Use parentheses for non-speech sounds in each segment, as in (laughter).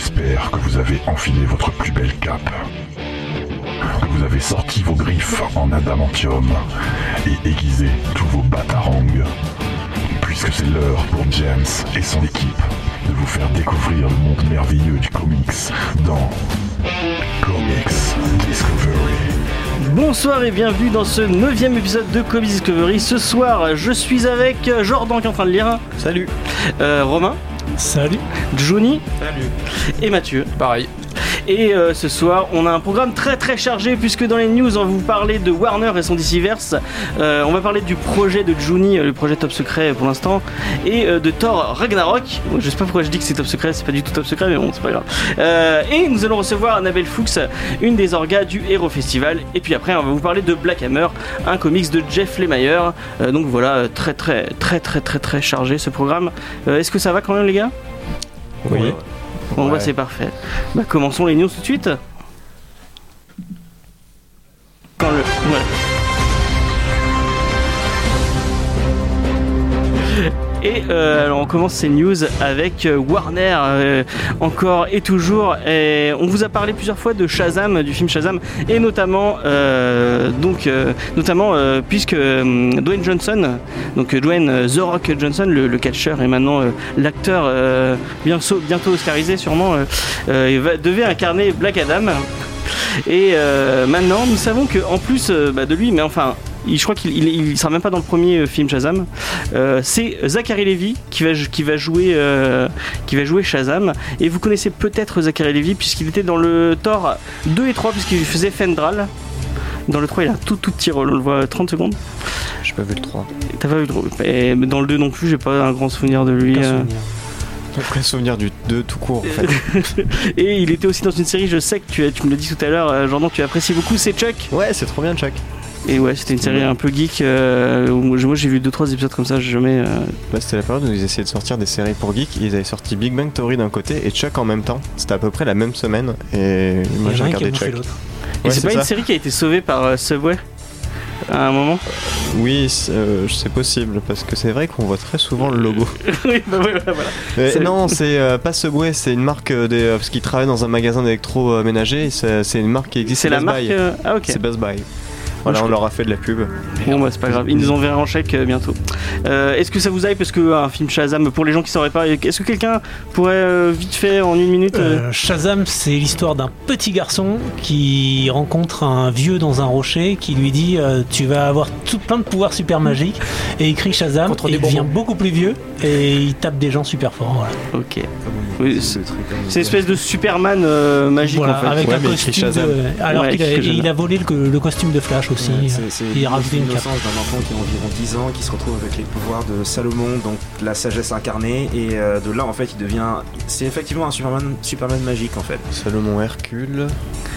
J'espère que vous avez enfilé votre plus belle cape. Que vous avez sorti vos griffes en adamantium et aiguisé tous vos batarangs. Puisque c'est l'heure pour James et son équipe de vous faire découvrir le monde merveilleux du comics dans Comics Discovery. Bonsoir et bienvenue dans ce neuvième épisode de Comics Discovery. Ce soir, je suis avec Jordan qui est en train de lire. Salut. Euh, Romain. Salut. Johnny. Salut. Et Mathieu. Pareil. Et euh, ce soir, on a un programme très très chargé puisque dans les news, on va vous parler de Warner et son DCverse. Euh, on va parler du projet de Juni, le projet top secret pour l'instant, et euh, de Thor Ragnarok. Je sais pas pourquoi je dis que c'est top secret, c'est pas du tout top secret, mais bon, c'est pas grave. Euh, et nous allons recevoir Annabelle Fuchs, une des orgas du Hero Festival. Et puis après, on va vous parler de Black Hammer, un comics de Jeff Lemire. Euh, donc voilà, très très très très très très chargé ce programme. Euh, Est-ce que ça va quand même, les gars? Oui. Bon, bah Ouais. c'est parfait. Bah commençons les news tout de suite. Quand le. Voilà. Et euh, alors on commence ces news avec euh, Warner euh, encore et toujours. On vous a parlé plusieurs fois de Shazam, du film Shazam, et notamment donc notamment puisque Dwayne Johnson, donc Dwayne The Rock Johnson, le, catcheur et maintenant l'acteur bientôt, bientôt oscarisé sûrement, va- devait incarner Black Adam. Et maintenant, nous savons que en plus bah, de lui, mais enfin, je crois qu'il il, il sera même pas dans le premier euh, film Shazam. euh, c'est Zachary Levi qui va, qui va jouer, euh, qui va jouer Shazam. Et vous connaissez peut-être Zachary Levi puisqu'il était dans le Thor 2 et 3 puisqu'il faisait Fendral. Dans le 3, il a un tout tout petit rôle, on le voit 30 secondes. J'ai pas vu le 3. T'as pas vu le rôle Et dans le 2 non plus, j'ai pas un grand souvenir de lui. Aucun souvenir. Du 2 tout court en fait. (laughs) Et il était aussi dans une série, je sais que tu, tu me l'as dit tout à l'heure, Jordan, tu apprécies beaucoup, c'est Chuck. ouais, c'est trop bien, Chuck. Et ouais, c'était une série un peu geek. euh, moi j'ai vu 2-3 épisodes comme ça, j'ai jamais. euh, Bah, c'était la période où ils essayaient de sortir des séries pour geeks. Ils avaient sorti Big Bang Theory d'un côté et Chuck en même temps. C'était à peu près la même semaine. Et moi j'ai regardé Chuck. Et Ouais, c'est pas ça. une série qui a été sauvée par euh, Subway à un moment? Oui, c'est euh, c'est possible parce que c'est vrai qu'on voit très souvent le logo. (laughs) Oui, bah ouais, voilà. non, c'est euh, pas Subway, c'est une marque euh, des, euh, parce qu'ils travaillent dans un magasin d'électroménager. C'est c'est une marque qui existe. C'est la Best marque. Buy. euh, Ah, ok. C'est Best Buy. Voilà, on leur a fait de la pub. Bon, bah, c'est pas grave. Ils nous enverront un chèque euh, bientôt. Euh, est-ce que ça vous aille Parce que euh, un film Shazam, pour les gens qui sauraient pas, est-ce que quelqu'un pourrait euh, vite fait en une minute euh, Euh, Shazam, c'est l'histoire d'un petit garçon qui rencontre un vieux dans un rocher qui lui dit euh, Tu vas avoir tout plein de pouvoirs super magiques. Et il crie Shazam, Contre et il devient beaucoup plus vieux et il tape des gens super forts. Voilà. Ok. Oui, c'est c'est une espèce de Superman euh, magique Voilà, en fait. avec Ouais, un costume de... Alors Ouais, qu'il a, il a volé le, le costume de Flash aussi. Ouais, c'est- c'est il une l'innocence d'un enfant qui a environ 10 ans, qui se retrouve avec les pouvoirs de Salomon, donc la sagesse incarnée, et euh, de là en fait il devient. C'est effectivement un Superman, Superman magique en fait. Salomon Hercule.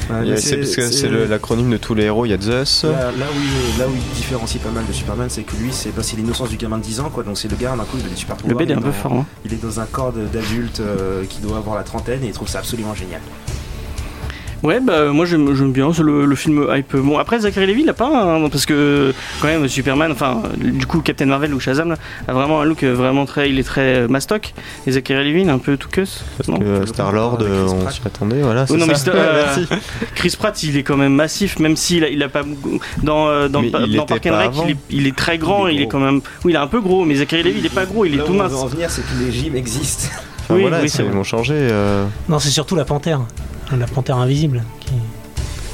Ouais, C'est parce que c'est le- l'acronyme de tous les héros. Il y a Zeus. Là, là où il, là où il différencie pas mal de Superman, c'est que lui, c'est bah, c'est l'innocence du gamin de 10 ans, quoi. Donc c'est le gars, d'un coup, il a des super Le pouvoirs. bed est un il peu dans- fort. hein. Il est dans un corps d'adulte euh, qui doit avoir la trentaine et il trouve ça absolument génial. Ouais, bah moi j'aime bien, le, le film hype. Bon, après Zachary Levi, il a pas un. Parce que quand même, Superman, enfin, du coup, Captain Marvel ou Shazam, là, a vraiment un look euh, vraiment très. Il est très euh, mastoc. Et Zachary Levi, il est un peu tout cuss. Parce non que Star Lord, Avec Chris on Pratt. s'y attendait. Voilà. Oh c'est non, mais ça. (laughs) euh. Chris Pratt, il est quand même massif, même s'il a, il a pas. Dans, euh, dans, Mais Pa- il dans était Park and Rec, il est, il est très grand, Il est il est, gros. quand même. Oui, il est un peu gros, mais Zachary Levi, il est pas gros, il est Là tout mince. veut en venir, c'est que les gyms existent. Enfin, Oui, voilà, oui, c'est ils vont changer. euh, Non, c'est surtout la panthère. La panthère invisible. qui-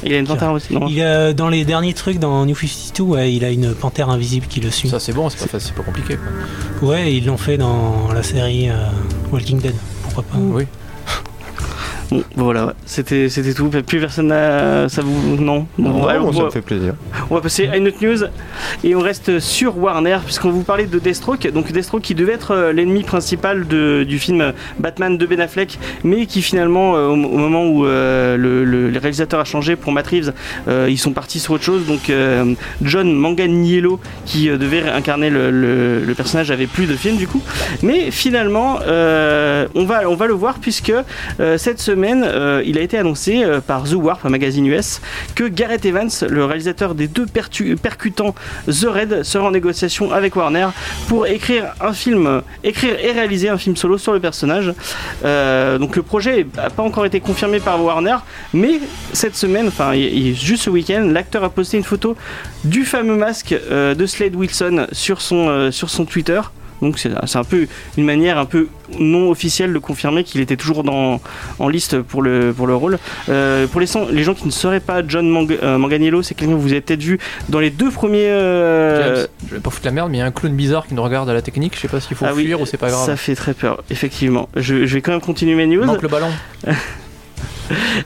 Il a une panthère aussi, non Il a, dans les derniers trucs dans New 52, ouais, il a une panthère invisible qui le suit. Ça c'est bon, c'est pas facile, c'est pas compliqué. Quoi. Ouais, ils l'ont fait dans la série euh, Walking Dead. Pourquoi pas Oui. Bon, voilà, c'était c'était tout. Plus personne n'a. Ça vous. Non? Bon, ça on me va- fait plaisir. On va passer à une autre news et on reste sur Warner puisqu'on vous parlait de Deathstroke. Donc Deathstroke qui devait être euh, l'ennemi principal de- du film Batman de Ben Affleck, mais qui finalement, euh, au, au moment où euh, le, le- le réalisateur a changé pour Matt Reeves, euh, ils sont partis sur autre chose. Donc euh, John Manganiello qui devait incarner le, le- personnage avait plus de film du coup. Mais finalement, on, va, on va le voir puisque cette semaine, euh, il a été annoncé euh, par The Warp, un magazine US, que Gareth Evans, le réalisateur des deux percutants The Raid, sera en négociation avec Warner pour écrire euh, et réaliser un film solo sur le personnage. Donc le projet n'a pas encore été confirmé par Warner, mais cette semaine, enfin juste ce week-end, l'acteur a posté une photo du fameux masque de Slade Wilson sur son, sur son Twitter. Donc c'est un peu une manière un peu non officielle de confirmer qu'il était toujours dans, en liste pour le, pour le rôle. Euh, pour les, gens- les gens qui ne sauraient pas, John Mang- euh, Manganiello, c'est quelqu'un que vous avez peut-être vu dans les deux premiers... euh, je vais pas foutre la merde, mais il y a un clown bizarre qui nous regarde à la technique. Je sais pas s'il faut ah oui, fuir ou c'est pas grave. Ça fait très peur, effectivement. Je, je vais quand même continuer mes news. Manque le ballon. (laughs)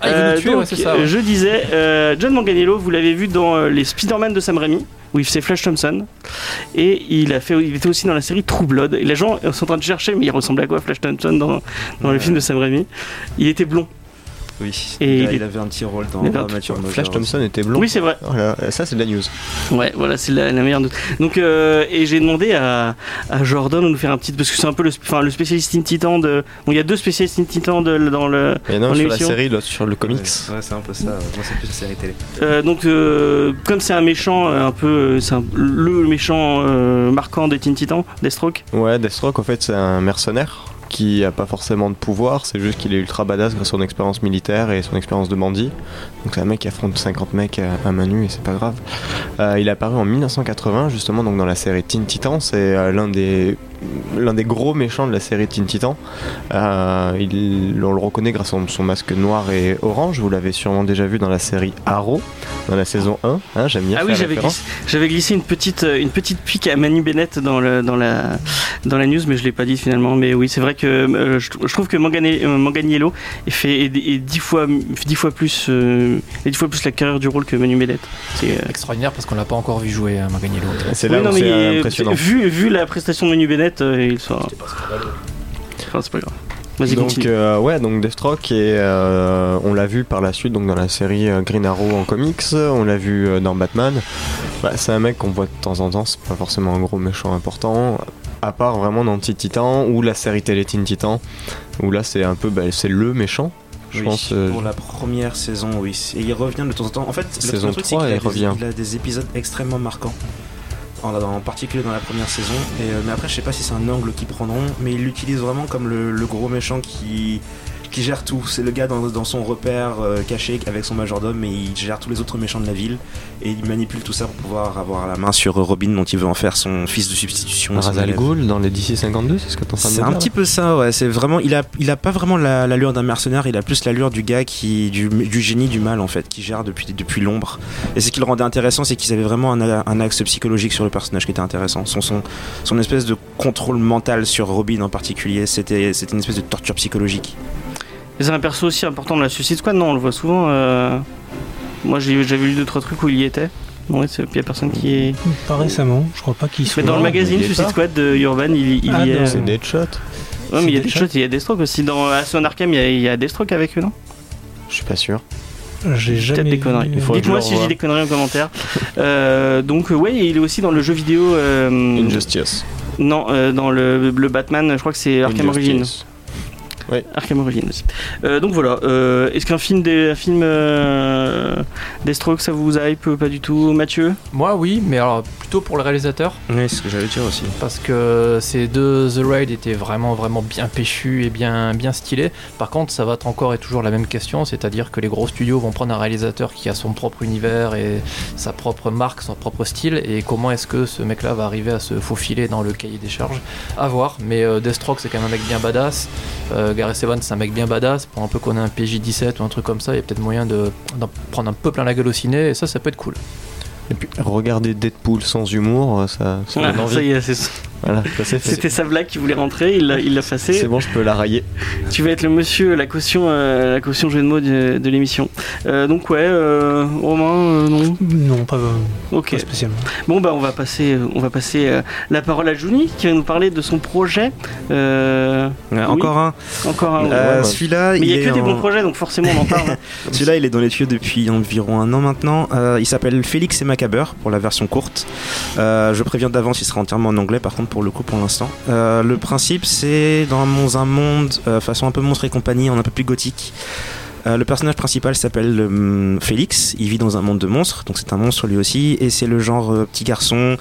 Ah, il veut Euh, nous tuer, donc, ouais, c'est ça. ouais. Je disais, euh, John Manganiello, vous l'avez vu dans euh, les Spider-Man de Sam Raimi, où il faisait Flash Thompson, et il a fait, il était aussi dans la série True Blood. Et les gens sont en train de chercher, mais il ressemblait à quoi Flash Thompson dans, dans le film de Sam Raimi? Il était blond. Oui, Et il, a- avait un petit rôle dans Mother Flash. Thompson était blond. Oui, c'est vrai. Voilà, ça c'est de la news. Ouais, voilà, c'est la, la meilleure note. Donc, euh, et j'ai demandé à, à Jordan de nous faire un petit, parce que c'est un peu le, enfin, le spécialiste Teen Titan de. Bon, il y a deux spécialistes Teen Titan de, dans le. Il y en a un sur la série, l'autre sur le comics. Ouais, ouais, c'est un peu ça. Moi, c'est plus une série télé. Euh, donc, euh, comme c'est un méchant, un peu, c'est un- le méchant euh, marquant des Teen Titans, Deathstroke. Ouais, Deathstroke en fait c'est un mercenaire qui a pas forcément de pouvoir, c'est juste qu'il est ultra badass grâce à son expérience militaire et son expérience de bandit. Donc c'est un mec qui affronte 50 mecs à, à main nue et c'est pas grave. Euh, il est apparu en 1980 justement donc dans la série Teen Titans, c'est euh, l'un des l'un des gros méchants de la série Teen Titans. Euh, il- on le reconnaît grâce à son, son masque noir et orange, vous l'avez sûrement déjà vu dans la série Arrow, dans la saison 1, hein, j'aime bien Ah faire oui, j'avais glissé, j'avais glissé une petite, euh, une petite pique à Manu Bennett dans, le, dans, la, dans la news, mais je l'ai pas dit finalement. Mais oui, c'est vrai que euh, je, je trouve que Mangane- euh, Manganiello est fait est, est dix fois, dix fois plus, euh, dix fois plus la carrière du rôle que Manu Bennett. C'est, euh, Extraordinaire parce qu'on l'a pas encore vu jouer à Manganiello. C'est oui, là non, où mais c'est impressionnant. Vu, vu la prestation de Manu Bennett, euh, il soit. Enfin, c'est pas grave. Vas-y, Donc continue. euh, ouais, donc Deathstroke et euh, on l'a vu par la suite donc dans la série Green Arrow en comics, on l'a vu euh, dans Batman. Bah, c'est un mec qu'on voit de temps en temps, c'est pas forcément un gros méchant important, à part vraiment dans Teen Titan ou la série télé Teen Titan, où là c'est un peu bah, c'est le méchant. Je Oui, pense. euh, pour la première saison, oui. Et il revient de temps en temps. En fait, le- Saison le truc, c'est 3, qu'il a il des- revient. Il a des épisodes extrêmement marquants. En, particulier dans la première saison. Euh, mais après, je sais pas si c'est un angle qu'ils prendront. Mais il l'utilise vraiment comme le gros méchant qui, qui gère tout. C'est le gars dans, dans son repère euh, caché avec son majordome. Et il gère tous les autres méchants de la ville. Et il manipule tout ça pour pouvoir avoir la main sur Robin, dont il veut en faire son fils de substitution. Ra's al. Ghul dans les DC 52, c'est ce que t'es en train de C'est un petit peu ça, ouais. C'est vraiment, il a, il a pas vraiment la- l'allure d'un mercenaire. Il a plus l'allure du gars qui, du, du génie du mal en fait, qui gère depuis, depuis l'ombre. Et ce qui le rendait intéressant, c'est qu'ils avaient vraiment un, un axe psychologique sur le personnage qui était intéressant. Son, son, son espèce de contrôle mental sur Robin en particulier, c'était une espèce de torture psychologique. C'est un perso aussi important de la Suicide Squad, non On le voit souvent. euh, Moi, j'ai- j'avais lu deux trois trucs où il y était. Non, ouais, c'est- puis il y a personne qui est. Pas récemment, je crois pas qu'il soit. Mais dans le magazine Suicide. Squad de Urban, il, il Ah, y est. non, euh, C'est Deadshot. Ouais, mais il y a C'est des choses, il y a Deathstroke aussi. Dans Aston Arkham, il y a, il y a Deathstroke avec eux, non? Je suis pas sûr. J'ai Peut-être jamais. des conneries. Dites-moi si je dis revoie. des conneries en commentaire. (laughs) Euh, donc, ouais, il est aussi dans le jeu vidéo. euh, Injustice. Non, euh, dans le, le Batman, je crois que c'est Arkham Origins. Injustice. Arkham Origins. Euh, donc voilà. euh, Est-ce qu'un film, des, un film euh, Deathstroke, ça vous hype Pas du tout, Mathieu? Moi, oui, mais alors plutôt pour le réalisateur. Oui, c'est ce que j'allais dire aussi. parce que ces deux The Raid étaient vraiment vraiment bien péchus et bien bien stylés. Par contre, ça va être encore et toujours la même question, c'est-à-dire que les gros studios vont prendre un réalisateur qui a son propre univers et sa propre marque, son propre style, et comment est-ce que ce mec-là va arriver à se faufiler dans le cahier des charges? À voir. Mais euh, Deathstroke, c'est quand même un mec bien badass. Euh, Gareth Evans, c'est un mec bien badass. Pour un peu qu'on ait un PJ17 ou un truc comme ça, il y a peut-être moyen de d'en prendre un peu plein la gueule au ciné, et ça, ça peut être cool. Et puis regarder Deadpool sans humour, euh, ça, ça Ah, donne envie. Ça y est, c'est- ça c'était sa blague qui voulait rentrer, il l'a il l'a effacé. C'est bon, je peux la railler. Tu vas être le monsieur, la caution, euh, la caution jeu de mots de, de l'émission. Euh, donc ouais, euh, Romain, euh, non? Non, pas, Ok. pas spécialement. Bon bah on va passer, on va passer euh, la parole à Juni qui va nous parler de son projet. Euh, Ouais, Oui. Encore un. encore un. Euh, ouais. Celui-là, Mais il y a est que des bons projets, donc forcément on en parle. (laughs) Celui-là, il est dans les tuyaux depuis environ un an maintenant. Euh, il s'appelle Félix et Macabre pour la version courte. Euh, je préviens d'avance, il sera entièrement en anglais par contre pour le coup pour l'instant. Euh, le principe, c'est dans un monde euh, façon un peu monstre et compagnie, en un peu plus gothique. Euh, le personnage principal s'appelle euh, Félix, il vit dans un monde de monstres, donc c'est un monstre lui aussi, et c'est le genre petit garçon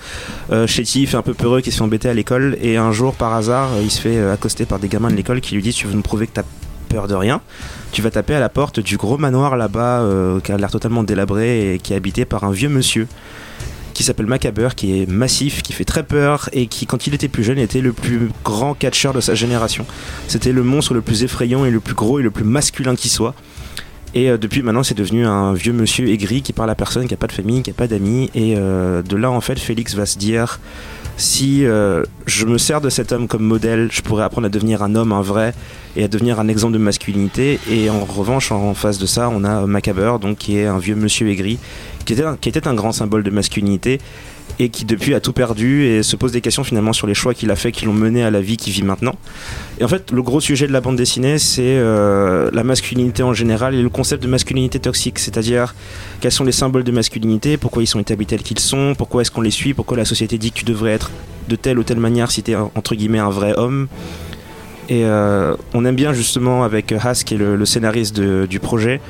chétif un peu peureux qui se fait embêter à l'école, et un jour par hasard il se fait accoster par des gamins de l'école qui lui disent tu veux nous prouver que t'as peur de rien, tu vas taper à la porte du gros manoir là-bas qui a l'air totalement délabré et qui est habité par un vieux monsieur qui s'appelle Macabre, qui est massif, qui fait très peur et qui, quand il était plus jeune, était le plus grand catcheur de sa génération. C'était le monstre le plus effrayant et le plus gros et le plus masculin qui soit. Et euh, depuis maintenant, c'est devenu un vieux monsieur aigri qui parle à personne, qui a pas de famille, qui a pas d'amis. Et euh, de là, en fait, Félix va se dire si euh, je me sers de cet homme comme modèle, je pourrais apprendre à devenir un homme, un vrai, et à devenir un exemple de masculinité. Et en revanche, en face de ça, on a Macabre, donc qui est un vieux monsieur aigri, qui était un, qui était un grand symbole de masculinité et qui depuis a tout perdu et se pose des questions finalement sur les choix qu'il a fait qui l'ont mené à la vie qu'il vit maintenant. Et en fait, le gros sujet de la bande dessinée, c'est euh, la masculinité en général et le concept de masculinité toxique, c'est-à-dire quels sont les symboles de masculinité, pourquoi ils sont établis tels qu'ils sont, pourquoi est-ce qu'on les suit, pourquoi la société dit que tu devrais être de telle ou telle manière si tu es entre guillemets un vrai homme. Et euh, on aime bien justement avec Haas, qui est le, scénariste du projet,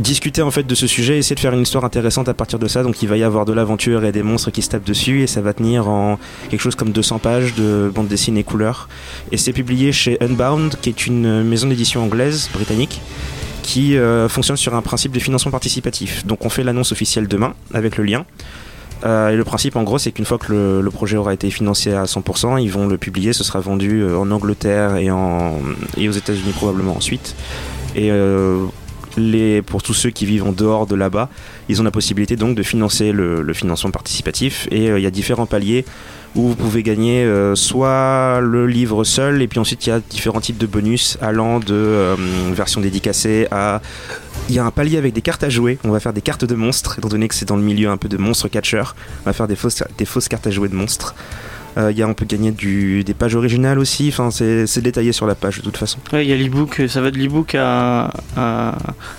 discuter en fait de ce sujet, essayer de faire une histoire intéressante à partir de ça. Donc il va y avoir de l'aventure et des monstres qui se tapent dessus et ça va tenir en quelque chose comme 200 pages de bande dessinée couleur. Et c'est publié chez Unbound, qui est une maison d'édition anglaise, britannique, qui euh, fonctionne sur un principe de financement participatif. Donc on fait l'annonce officielle demain avec le lien. Euh, et le principe en gros c'est qu'une fois que le, projet aura été financé à 100%, ils vont le publier, ce sera vendu euh, en Angleterre et, aux États-Unis probablement ensuite. Pour tous ceux qui vivent en dehors de là-bas, ils ont la possibilité donc de financer le, financement participatif. Et euh, il y a différents paliers où vous pouvez gagner euh, soit le livre seul, et puis ensuite il y a différents types de bonus allant de euh, version dédicacée à. Il y a un palier avec des cartes à jouer. On va faire des cartes de monstres, étant donné que c'est dans le milieu un peu de monstres catcher. On va faire des fausses cartes à jouer de monstres. Euh, il y a, on peut gagner du, des pages originales aussi. Enfin, c'est détaillé sur la page de toute façon. Ouais, il y a l'ebook, ça va de l'ebook à, à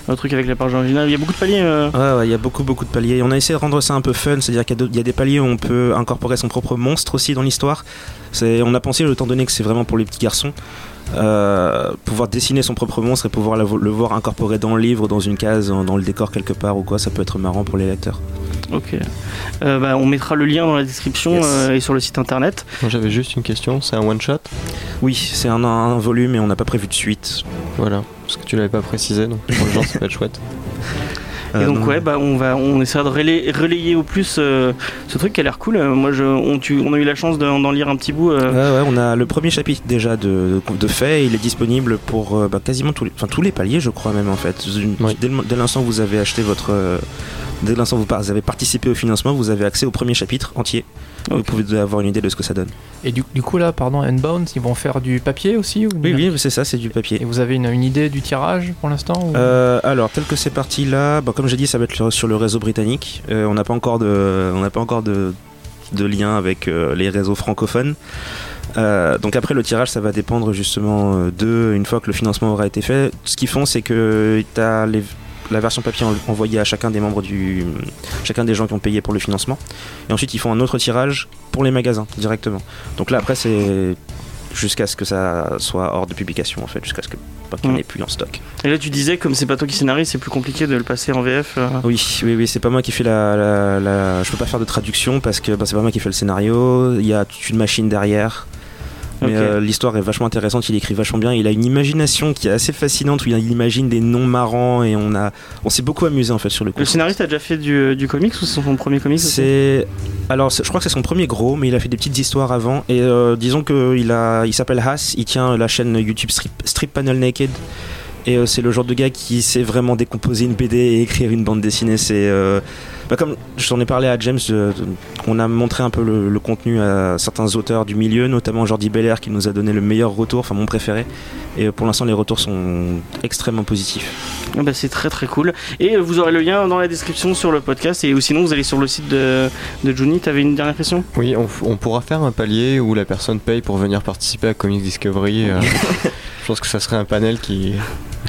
un truc avec la page originale. Il y a beaucoup de paliers. euh. Ouais, ouais, il y a beaucoup, beaucoup de paliers. On a essayé de rendre ça un peu fun, c'est-à-dire qu'il y a y, des paliers où on peut incorporer son propre monstre aussi dans l'histoire. C'est- On a pensé, étant donné que c'est vraiment pour les petits garçons, euh, pouvoir dessiner son propre monstre et pouvoir le, le voir incorporé dans le livre, dans une case, dans le décor quelque part ou quoi, ça peut être marrant pour les lecteurs. Ok. Euh, bah, on mettra le lien dans la description Yes. euh, et sur le site internet. Moi, J'avais juste une question, c'est un one shot Oui, c'est un, un volume et on n'a pas prévu de suite. Voilà, parce que tu l'avais pas précisé, donc pour les (laughs) gens ça peut être chouette. Et Euh, donc non. ouais, bah on va, on essaiera de relayer, relayer au plus euh, ce truc qui a l'air cool. Moi, je, on, tu- on a eu la chance d'en lire un petit bout. euh, Ouais, ouais, on a le premier chapitre déjà de, de, de fait. Il est disponible pour euh, bah, quasiment tous les, enfin, tous les paliers, je crois même en fait. Dès, le- dès l'instant où vous avez acheté votre, euh, dès l'instant où vous avez participé au financement, vous avez accès au premier chapitre entier. Vous pouvez avoir une idée de ce que ça donne. Et du, du coup, là, pardon, Unbound, ils vont faire du papier aussi ou Oui, oui, c'est ça, c'est du papier. Et vous avez une, une idée du tirage pour l'instant ou- Euh, alors, tel que c'est parti là, bah, comme j'ai dit, ça va être sur- le réseau britannique. Euh, on n'a pas encore de, on n'a pas encore de, de lien avec euh, les réseaux francophones. Euh, donc après le tirage, ça va dépendre justement de une fois que le financement aura été fait. Ce qu'ils font, c'est que tu as la version papier en- envoyée à chacun des membres du, chacun des gens qui ont payé pour le financement. Et ensuite, ils font un autre tirage pour les magasins directement. Donc là, après, c'est jusqu'à ce que ça soit hors de publication en fait, jusqu'à ce que pas qu'il n'y en ait plus en stock. Et là, tu disais, comme c'est pas toi qui scénarise, c'est plus compliqué de le passer en VF. euh. Oui, oui, oui, c'est pas moi qui fais la, la, la- Je peux pas faire de traduction parce que bah, c'est pas moi qui fais le scénario. Il y a toute une machine derrière. Mais euh, l'histoire est vachement intéressante, il écrit vachement bien. Il a une imagination qui est assez fascinante où il imagine des noms marrants et on a, on s'est beaucoup amusé en fait sur le coup. Le scénariste a déjà fait du, du comics ou c'est son premier comics C'est alors je crois que c'est son premier gros, mais il a fait des petites histoires avant et euh, disons que il a, il s'appelle Haas, il tient la chaîne YouTube Strip, Strip Panel Naked et euh, c'est le genre de gars qui sait vraiment décomposer une BD et écrire une bande dessinée. C'est euh, bah, comme j'en ai parlé à James, euh, on a montré un peu le, le contenu à certains auteurs du milieu, notamment Jordi Belair qui nous a donné le meilleur retour, enfin mon préféré. Et euh, pour l'instant les retours sont extrêmement positifs. Ah bah, c'est très très cool. Et euh, vous aurez le lien dans la description sur le podcast. Et ou sinon, vous allez sur le site de, de Juni. T'avais une dernière question? Oui, on, pourra faire un palier où la personne paye pour venir participer à Comics Discovery. euh, (laughs) je pense que ça serait un panel qui.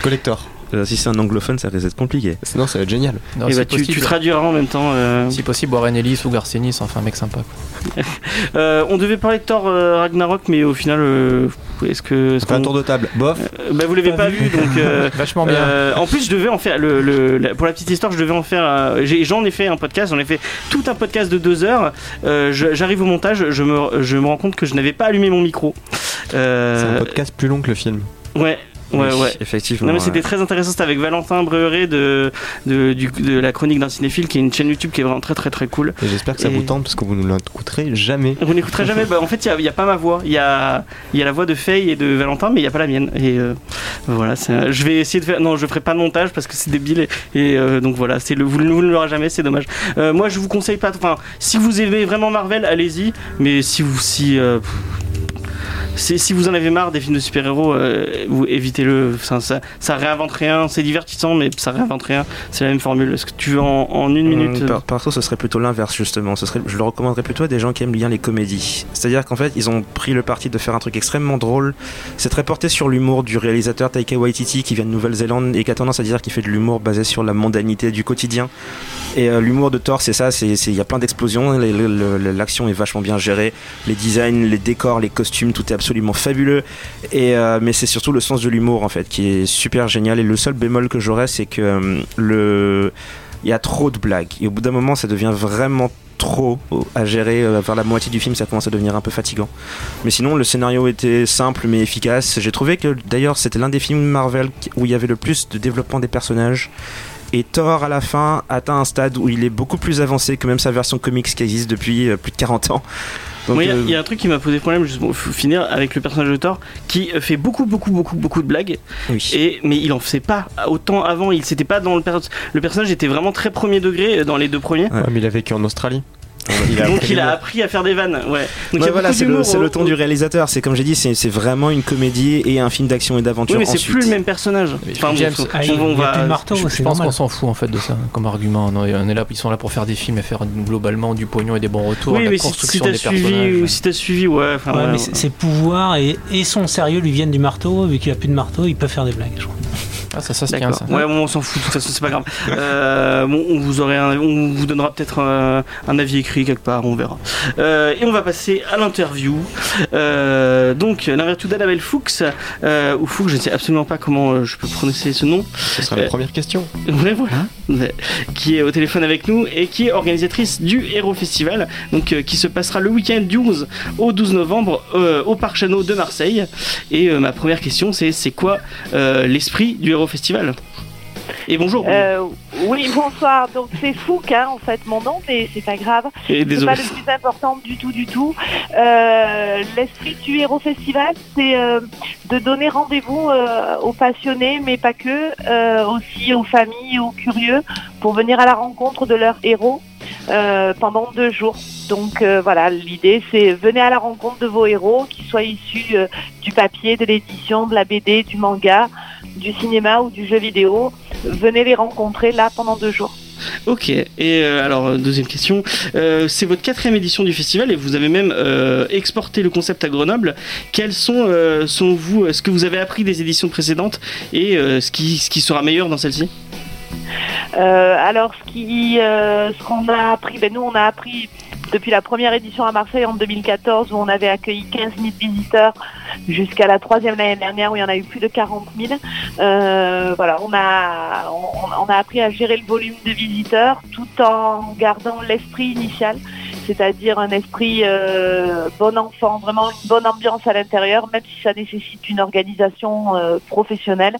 collector. Euh, si c'est un anglophone, ça risque d'être compliqué. Sinon, ça va être génial. Non, Et si bah, tu, tu possible- traduiras en même temps. euh. Si possible, Warren Ellis ou Garcenis, enfin un mec sympa. quoi. (laughs) Euh, on devait parler de Thor euh, Ragnarok, mais au final, euh, est-ce que. un tour de table. Bof. Euh, bah, vous l'avez Pas pas vu. vu, donc. euh, (laughs) Vachement bien. Euh, en plus, je devais en faire le, le- la- pour la petite histoire, je devais en faire. euh, J'en ai fait un podcast, j'en ai fait tout un podcast de deux heures. Euh, J'arrive au montage, je me, je me rends compte que je n'avais pas allumé mon micro. Euh, C'est un podcast plus long que le film. Ouais. Ouais, Oui, ouais. Effectivement. Non mais ouais. c'était très intéressant, c'était avec Valentin Breuret de, de, du- de la chronique d'un cinéphile qui est une chaîne YouTube qui est vraiment très très très cool. Et j'espère que ça Et- vous tente parce que vous ne l'écouterez jamais. Vous n'écouterez jamais, bah, en fait il n'y a, pas ma voix, il y a, y a la voix de Faye et de Valentin mais il n'y a pas la mienne. Et euh, voilà, c'est- je vais essayer de faire, non je ferai pas de montage parce que c'est débile et, et, euh, donc voilà, c'est le, vous, ne- l'aurez jamais, c'est dommage. Euh, moi je vous conseille pas, enfin si vous aimez vraiment Marvel, allez-y, mais si vous, si... euh, c'est- si vous en avez marre des films de super-héros, euh, vous évitez-le. Ça, ça, ça réinvente rien. C'est divertissant, mais ça réinvente rien. C'est la même formule. Est-ce que tu veux en, en une minute Hum, Par, perso, ce serait plutôt l'inverse justement. Ce serait, je le recommanderais plutôt à des gens qui aiment bien les comédies. C'est-à-dire qu'en fait, ils ont pris le parti de faire un truc extrêmement drôle. C'est très porté sur l'humour du réalisateur Taika Waititi qui vient de Nouvelle-Zélande et qui a tendance à dire qu'il fait de l'humour basé sur la mondanité du quotidien. Et euh, l'humour de Thor, c'est ça. Il y a plein d'explosions. L'action est vachement bien gérée. Les designs, les décors, les costumes, tout est absolument fabuleux. Et euh, mais c'est surtout le sens de l'humour en fait qui est super génial. Et le seul bémol que j'aurais, c'est que euh, le il y a trop de blagues. Et au bout d'un moment, ça devient vraiment trop à gérer. Euh, Vers la moitié du film, ça commence à devenir un peu fatigant. Mais sinon, le scénario était simple mais efficace. J'ai trouvé que d'ailleurs, c'était l'un des films Marvel où il y avait le plus de développement des personnages. Et Thor, à la fin, atteint un stade où il est beaucoup plus avancé que même sa version comics qui existe depuis plus de 40 ans. Donc, Moi, il y a- euh, il y, a un truc qui m'a posé problème, juste pour finir, avec le personnage de Thor, qui euh, fait beaucoup, beaucoup, beaucoup, beaucoup de blagues, oui. et, mais il en faisait pas autant avant. Il s'était pas dans le, per- le personnage était vraiment très premier degré euh, dans les deux premiers. Ouais, mais il a vécu en Australie. Il a Donc appris il a appris à faire des vannes. Ouais. Donc il y Ouais, a voilà, c'est le, d'humour c'est le au- ton du réalisateur. C'est comme j'ai dit, c'est c'est vraiment une comédie et un film d'action et d'aventure Oui, mais c'est plus le même personnage. Enfin, James, Ah, on, il y a on plus de va. marteau, Je, pense qu'on s'en fout en fait de ça comme argument. Non, on est là, ils sont là pour faire des films et faire globalement du pognon et des bons retours. Oui, la mais si, si construction t'as des suivi, personnages. ou si t'as suivi, ouais. Ouais, ouais, mais ouais. ses- ses pouvoirs et, et son sérieux lui viennent du marteau. Vu qu'il a plus de marteau, il peut faire des blagues. Je crois. Ah, ça, ça se tient D'accord. ça. Ouais, bon, on s'en fout. De toute façon, c'est pas grave. (laughs) Euh, bon, on vous aurait, un- on vous donnera peut-être un, un avis écrit quelque part. On verra. Euh, et on va passer à l'interview. Euh, donc, l'interview d'Annabelle Fuchs, euh, ou Fuchs, je ne sais absolument pas comment je peux prononcer ce nom. Ce sera la première question. Ouais, voilà. Ouais. Qui est au téléphone avec nous et qui est organisatrice du Héros Festival, donc euh, qui se passera le week-end du 11 au 12 novembre euh, au Parc Chano de Marseille. Et euh, ma première question, c'est c'est quoi euh, l'esprit du Festival Et bonjour. Euh, oui, bonsoir. Donc c'est Fouque, hein, en fait, mon nom, mais c'est pas grave. C'est pas le plus important du tout, du tout. Euh, L'esprit du Héros Festival, c'est euh, de donner rendez-vous aux passionnés, mais pas que, aussi aux familles, aux curieux, pour venir à la rencontre de leurs héros pendant deux jours. Donc voilà, l'idée c'est venez à la rencontre de vos héros, qu'ils soient issus du papier, de l'édition, de la BD, du manga, du cinéma ou du jeu vidéo. Venez les rencontrer là pendant deux jours. Ok. Et euh, alors euh, deuxième question, Euh, c'est votre quatrième édition du festival et vous avez même euh, exporté le concept à Grenoble. Quels sont, sont vous, ce que vous avez appris des éditions précédentes et ce qui, ce qui sera meilleur dans celle-ci? Alors, ce qui, ce qu'on a appris, ben nous, on a appris depuis la première édition à Marseille en 2014 où on avait accueilli 15 000 visiteurs jusqu'à la troisième l'année dernière où il y en a eu plus de 40 000. Euh, voilà, on a, on, on a appris à gérer le volume de visiteurs tout en gardant l'esprit initial, c'est-à-dire un esprit euh, bon enfant, vraiment une bonne ambiance à l'intérieur, même si ça nécessite une organisation euh, professionnelle.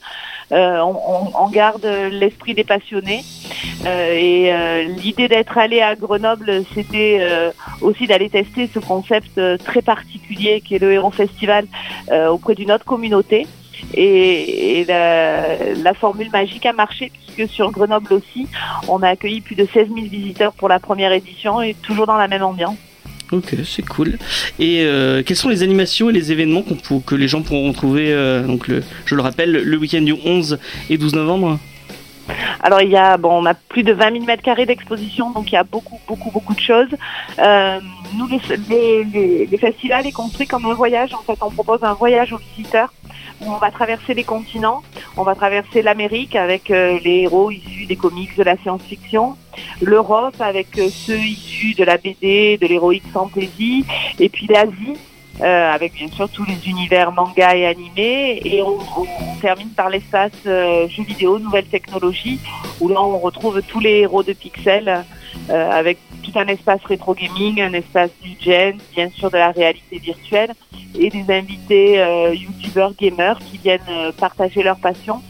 Euh, on, garde l'esprit des passionnés. Et l'idée d'être allé à Grenoble, c'était aussi d'aller tester ce concept très particulier qui est le Héros Festival auprès d'une autre communauté. Et, la, formule magique a marché puisque sur Grenoble aussi, on a accueilli plus de 16 000 visiteurs pour la première édition et toujours dans la même ambiance. Ok, c'est cool. Et euh, quelles sont les animations et les événements que les gens pourront retrouver euh, donc Je le rappelle, le week-end du 11 et 12 novembre? Alors il y a bon, on a plus de 20 000 mètres carrés d'exposition, donc il y a beaucoup, beaucoup, beaucoup de choses. Euh, nous, les, les, les, festivals est construit comme un voyage. En fait, on propose un voyage aux visiteurs où on va traverser les continents. On va traverser l'Amérique avec euh, les héros issus des comics de la science-fiction, l'Europe avec euh, ceux issus de la BD, de l'héroïque fantasy, et puis l'Asie euh, avec bien sûr tous les univers manga et animés. Et on, on termine par l'espace euh, jeux vidéo, nouvelles technologies, où là on retrouve tous les héros de Pixel euh, avec tout un espace rétro gaming, un espace du gen, bien sûr de la réalité virtuelle, et des invités euh, youtubeurs gamers qui viennent euh, partager leur passion.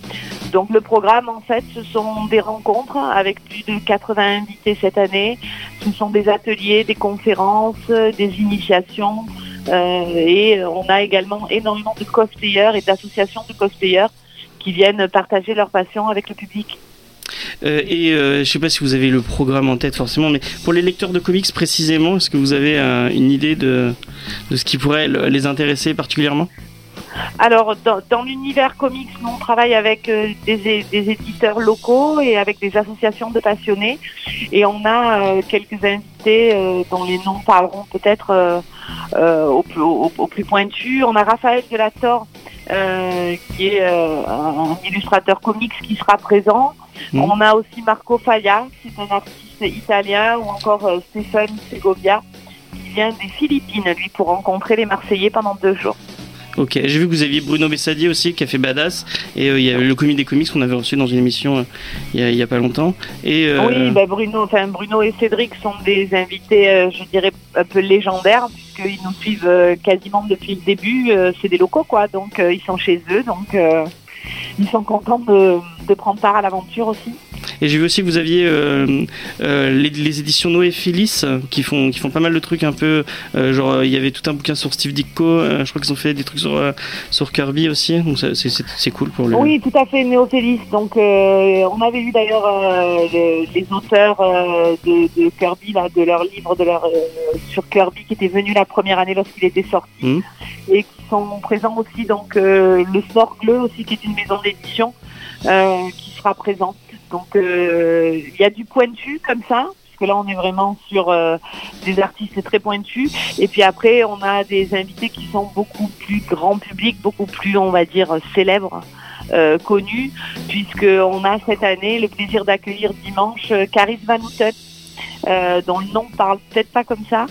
Donc le programme, en fait, ce sont des rencontres avec plus de 80 invités cette année. Ce sont des ateliers, des conférences, euh, des initiations. Euh, et euh, on a également énormément de cosplayers et d'associations de cosplayers qui viennent partager leur passion avec le public. Euh, et euh, je sais pas si vous avez le programme en tête forcément, mais pour les lecteurs de comics précisément, est-ce que vous avez une idée de, ce qui pourrait le- les intéresser particulièrement? Alors, dans, dans l'univers comics, nous, on travaille avec euh, des, éditeurs locaux et avec des associations de passionnés. Et on a euh, quelques invités euh, dont les noms parleront peut-être au, plus- au- au plus pointu. On a Raphaël Delator, euh, qui est euh, un illustrateur comics qui sera présent. Mhm. On a aussi Marco Falla, qui est un artiste italien, ou encore euh, Stéphane Segovia, qui vient des Philippines, lui, pour rencontrer les Marseillais pendant deux jours. Ok, j'ai vu que vous aviez Bruno Bessadier aussi qui a fait Badass, et euh, il y a le comité des comics qu'on avait reçu dans une émission euh, il y, a, pas longtemps. Et, euh, Oui, bah Bruno, enfin Bruno et Cédric sont des invités, je dirais un peu légendaires puisqu'ils nous suivent quasiment depuis le début. c'est des locaux quoi, donc ils sont chez eux, donc ils sont contents de prendre part à l'aventure aussi. Et j'ai vu aussi que vous aviez euh, euh, les, les éditions Noé Phyllis euh, qui font qui font pas mal de trucs un peu genre il y avait tout un bouquin sur Steve Ditko, je crois qu'ils ont fait des trucs sur sur Kirby aussi, donc ça, c'est cool pour le. Oui, tout à fait, Néophélis. Donc, euh, on avait vu d'ailleurs le- les auteurs de, de Kirby, là, de leur livre de leur, sur Kirby, qui étaient venus la première année lorsqu'il était sorti, Mhm. et qui sont présents aussi. Donc, le Snorcle aussi, qui est une maison d'édition, euh, qui sera présent. Donc, euh, il y a du pointu comme ça. Parce que là, on est vraiment sur euh, des artistes très pointus. Et puis après, on a des invités qui sont beaucoup plus grand public, beaucoup plus, on va dire, célèbres euh, connu, puisqu'on a cette année le plaisir d'accueillir dimanche Caris Van Houten, euh, dont le nom parle peut-être pas comme ça,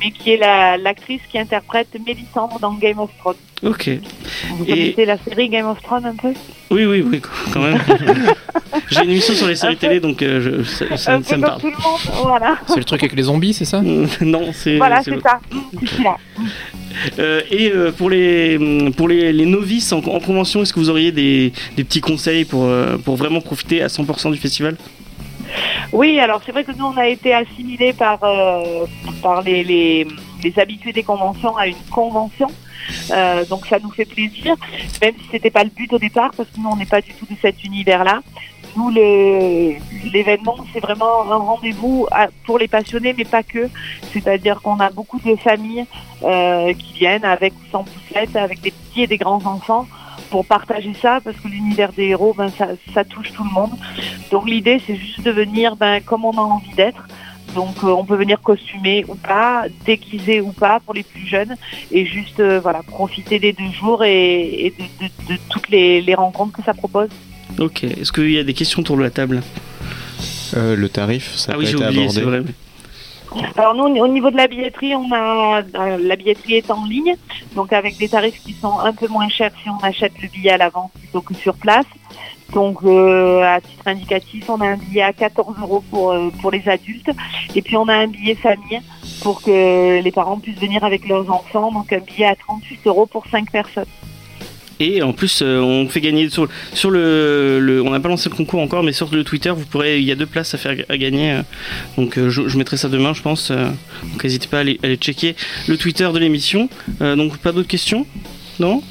mais qui est la- l'actrice qui interprète Mélisandre dans Game of Thrones. Ok. Vous Et- connaissez la série Game of Thrones un peu? Oui oui oui quand même. (laughs) j'ai une émission sur les séries télé donc euh, je, ça, ça- Un ça peu me comme parle. tout le monde, voilà. C'est le truc avec les zombies, c'est ça? (laughs) Non c'est. Voilà, c'est c'est ça. Euh, et euh, pour les pour les, les novices en, en convention, est-ce que vous auriez des, des petits conseils pour euh, pour vraiment profiter à 100% du festival? Oui, alors c'est vrai que nous on a été assimilés par euh, les, habitués des conventions à une convention. Euh, donc ça nous fait plaisir, même si c'était pas le but au départ, parce que nous on n'est pas du tout de cet univers-là. Nous l'événement c'est vraiment un rendez-vous pour les passionnés, mais pas que. C'est-à-dire qu'on a beaucoup de familles euh, qui viennent avec ou sans poussette, avec des petits et des grands enfants pour partager ça, parce que l'univers des héros, ben ça, ça touche tout le monde. Donc l'idée c'est juste de venir ben, comme on a envie d'être. Donc euh, on peut venir costumé ou pas, déguisé ou pas pour les plus jeunes et juste euh, voilà profiter des deux jours et, et de, de- de toutes les, les rencontres que ça propose. Ok. Est-ce qu'il y a des questions autour de la table? Euh, le tarif, ça Ah n'a oui été oublié, c'est abordé. vrai. Alors nous au niveau de la billetterie, euh, la billetterie est en ligne, donc avec des tarifs qui sont un peu moins chers si on achète le billet à l'avance plutôt que sur place. Donc euh, à titre indicatif, on a un billet à 14 euros pour euh, pour les adultes et puis on a un billet famille pour que les parents puissent venir avec leurs enfants. Donc un billet à 38 euros pour 5 personnes. Et en plus, euh, on fait gagner sur, sur le, On n'a pas lancé le concours encore, mais sur le Twitter, vous pourrez. Il y a deux places à faire à gagner. donc euh, je, mettrai ça demain, je pense. euh, donc n'hésitez pas à aller, checker le Twitter de l'émission. Donc pas d'autres questions? Non?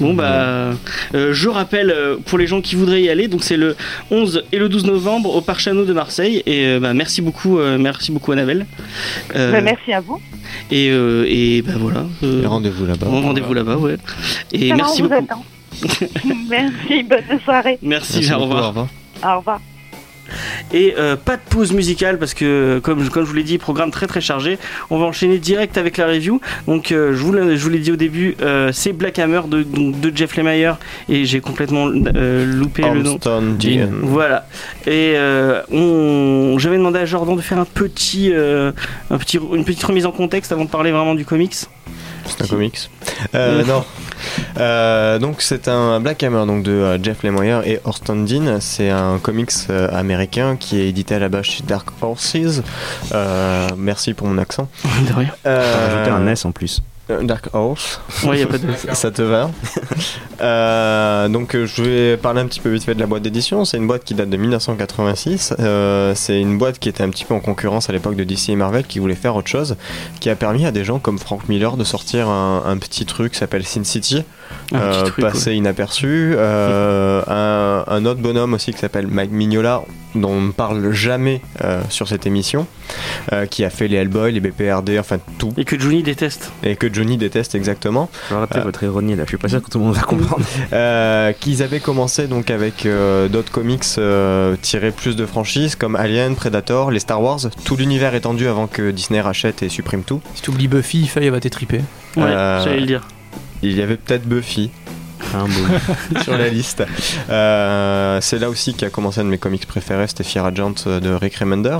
Bon bah, euh, je rappelle euh, pour les gens qui voudraient y aller, donc c'est le 11 et le 12 novembre au Parc Chano de Marseille. Et euh, bah, merci beaucoup, euh, merci beaucoup Annabelle. Euh, Ben, merci à vous. et, euh, et bah voilà. euh, Et Rendez-vous là-bas. Rendez-vous là-bas, ouais. Et merci on vous beaucoup. attend (laughs) Merci, bonne soirée. Merci, Merci au beaucoup, revoir. au revoir. Au revoir. Et euh, pas de pause musicale parce que, comme, comme je vous l'ai dit, programme très très chargé. On va enchaîner direct avec la review. Donc, euh, je vous l'ai dit au début, euh, c'est Black Hammer de, Jeff Lemire et j'ai complètement loupé le nom. Dean. Voilà. Et on... j'avais demandé à Jordan de faire un petit, un petit, une petite remise en contexte avant de parler vraiment du comics. C'est un comics. Non. (laughs) Euh, donc c'est un Black Hammer donc de euh, Jeff Lemire et Orson Dean. C'est un comics euh, américain qui est édité à la base chez Dark Horses. Euh, merci pour mon accent. de rien. Euh, Rajouter un S en plus. Euh, Dark Horse. Ouais, y a pas de. (laughs) Ça te va (laughs) Euh, Donc euh, je vais parler un petit peu vite fait de la boîte d'édition. C'est une boîte qui date de 1986. Euh, c'est une boîte qui était un petit peu en concurrence à l'époque de DC et Marvel qui voulait faire autre chose, qui a permis à des gens comme Frank Miller de sortir un, un petit truc qui s'appelle Sin City, euh, truc, passé inaperçu. Euh, un, un autre bonhomme aussi qui s'appelle Mike Mignola dont on ne parle jamais euh, sur cette émission, euh, qui a fait les Hellboy, les BPRD, enfin tout, Et que Johnny déteste. et que Johnny déteste exactement. Je vais Euh. votre ironie là, je suis pas sûr que tout le monde va comprendre. (laughs) Euh, qu'ils avaient commencé donc avec euh, d'autres comics euh, tirés plus de franchises comme Alien, Predator, les Star Wars, tout l'univers étendu avant que Disney rachète et supprime tout. Si tu oublies Buffy, Faye elle va t'étriper. Ouais, Euh, j'allais le dire. Il y avait peut-être Buffy mot. (laughs) sur la liste. Euh, c'est là aussi qu'a commencé un de mes comics préférés, c'était Fear Agent de Rick Remender.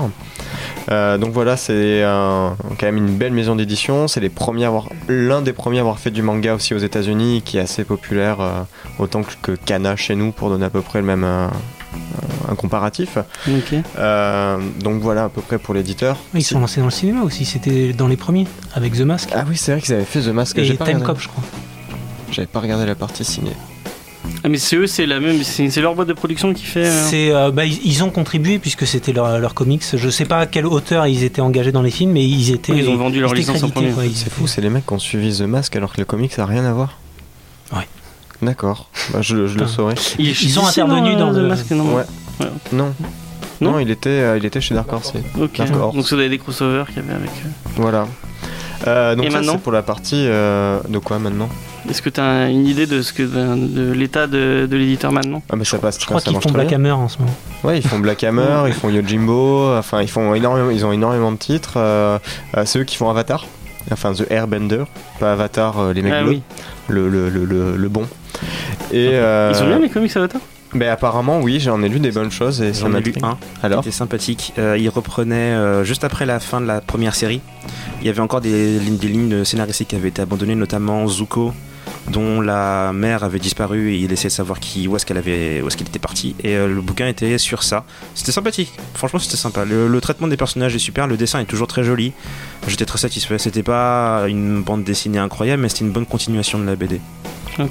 Euh, donc voilà, c'est un- quand même une belle maison d'édition. C'est les premiers avoir, l'un des premiers à avoir fait du manga aussi aux États-Unis, qui est assez populaire, euh, autant que, Kana chez nous, pour donner à peu près le même un comparatif. Euh, donc voilà à peu près pour l'éditeur. Ils sont lancés dans le cinéma aussi, c'était dans les premiers, avec The Mask. Ah oui, c'est vrai qu'ils avaient fait The Mask. Et Time. Cop, je crois. J'avais pas regardé la partie ciné. Ah, mais c'est eux, c'est la même, c'est leur boîte de production qui fait. euh, C'est, euh, bah, ils ils ont contribué puisque c'était leur, leur comics. Je sais pas à quelle hauteur ils étaient engagés dans les films, mais ils étaient. Ouais, ils ont vendu leur ils licence en premier. ouais, ils C'est fou, c'est les mecs qui ont suivi The Mask alors que le comics ça a rien à voir. Ouais. D'accord, bah, je, je le saurais. Il est Ils sont intervenus dans euh, le- The Mask, non Ouais. Ouais. Non. Non Non, il était, euh, il était chez Dark Horse. Ok. Dark Horse. Donc ça doit être des crossovers qu'il y avait avec. Voilà. Euh, donc Et ça maintenant c'est pour la partie euh, de quoi maintenant Est-ce que tu as une idée de ce que de, de l'état de, de l'éditeur maintenant Ah mais ça passe, Je crois ça qu'ils marche font très Black bien. Hammer en ce moment. Ouais, ils font Black Hammer, (laughs) ils font Yojimbo, enfin ils font énormément, ils ont énormément de titres. euh, euh, c'est eux qui font Avatar, enfin The Airbender, pas Avatar euh, les mecs Ah bleus, oui. le, le, le, le, le bon. Et euh, Ils sont bien les comics Avatar? Ben apparemment oui, j'en ai lu des bonnes choses et ça J'en m'a ai lu un. Alors C'était sympathique. Euh, il reprenait euh, juste après la fin de la première série. Il y avait encore des lignes, des lignes scénaristiques qui avaient été abandonnées, notamment Zuko, dont la mère avait disparu et il essayait de savoir qui, où est-ce qu'elle avait, où est-ce qu'elle était partie. Et euh, le bouquin était sur ça. C'était sympathique. Franchement, c'était sympa. Le, le traitement des personnages est super. Le dessin est toujours très joli. J'étais très satisfait. C'était pas une bande dessinée incroyable, mais c'était une bonne continuation de la BD.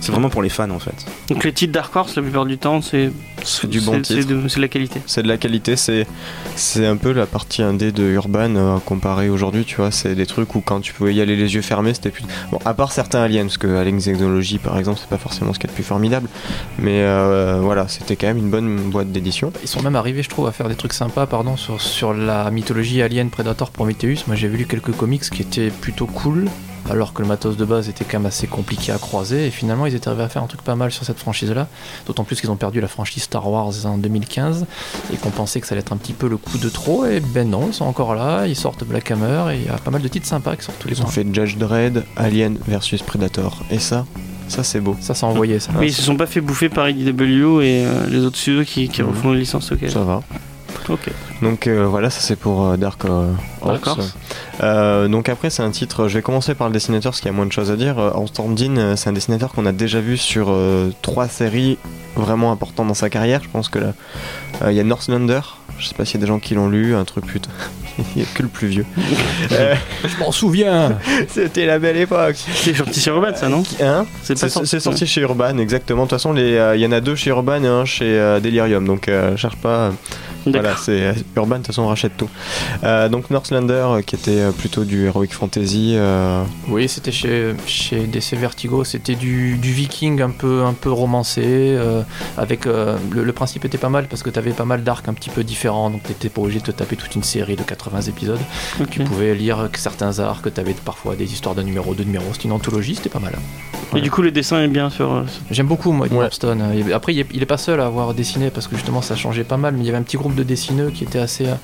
C'est vraiment pour les fans en fait. Donc les titres Dark Horse, la plupart du temps, c'est C'est du bon c'est titre. de, c'est de la qualité. C'est de la qualité, c'est c'est un peu la partie indé de Urban euh, comparé aujourd'hui, tu vois. C'est des trucs où quand tu pouvais y aller les yeux fermés, c'était plus. Bon, à part certains aliens, parce que Alien Technology par exemple, c'est pas forcément ce qu'il y a de plus formidable, mais euh, voilà, c'était quand même une bonne boîte d'édition. Ils sont même arrivés, je trouve, à faire des trucs sympas, pardon, sur, sur la mythologie Alien, Predator, Prometheus. Moi, j'ai lu quelques comics qui étaient plutôt cool, alors que le matos de base était quand même assez compliqué à croiser. Et finalement, ils étaient arrivés à faire un truc pas mal sur cette franchise-là. D'autant plus qu'ils ont perdu la franchise Star Wars en 2015 et qu'on pensait que ça allait être un petit peu le coup de trop. Et ben non, ils sont encore là. Ils sortent Black Hammer et il y a pas mal de titres sympas qui sortent tous les Ils ont fait Judge Dredd, Alien versus Predator, et ça, ça c'est beau. Ça, s'est envoyé ça. Mais ils se sont pas fait bouffer par IDW et euh, les autres studios qui, qui Mhm. refont les licences ok. Ça va. Ok. Donc euh, voilà, ça c'est pour euh, Dark euh, Horse. Donc après c'est un titre, je vais commencer par le dessinateur parce qu'il y a moins de choses à dire. Dean, euh, c'est un dessinateur qu'on a déjà vu sur trois séries vraiment importantes dans sa carrière. Je pense que là, il y a Northlander. Je sais pas s'il y a des gens qui l'ont lu, un truc putain. (laughs) Il y a que le plus vieux. (laughs) Euh, Je m'en souviens (laughs) C'était la belle époque. C'est sorti sur Urban ça non Hein C'est c'est sorti chez Urban, exactement. De toute façon, euh, il y en a deux chez Urban et un chez euh, Delirium. Donc, cherche pas. Voilà, c'est euh, Urban, de toute façon, on rachète tout. Euh, donc, Northlander, euh, qui était plutôt du Heroic Fantasy. euh, Oui, c'était chez, chez DC Vertigo, c'était du, du viking un peu, un peu romancé, euh, avec euh, le, le principe était pas mal parce que tu avais pas mal d'arcs un petit peu différents, donc t'étais pas obligé de te taper toute une série de 80 épisodes. Ok. Tu pouvais lire certains arcs, tu avais parfois des histoires de numéro, de numéros, c'était une anthologie, c'était pas mal. Et du coup, le dessin est bien sur. J'aime beaucoup moi Ouais. Après, il est, il est pas seul à avoir dessiné parce que justement ça changeait pas mal, mais il y avait un petit groupe de dessineux qui était assez, euh,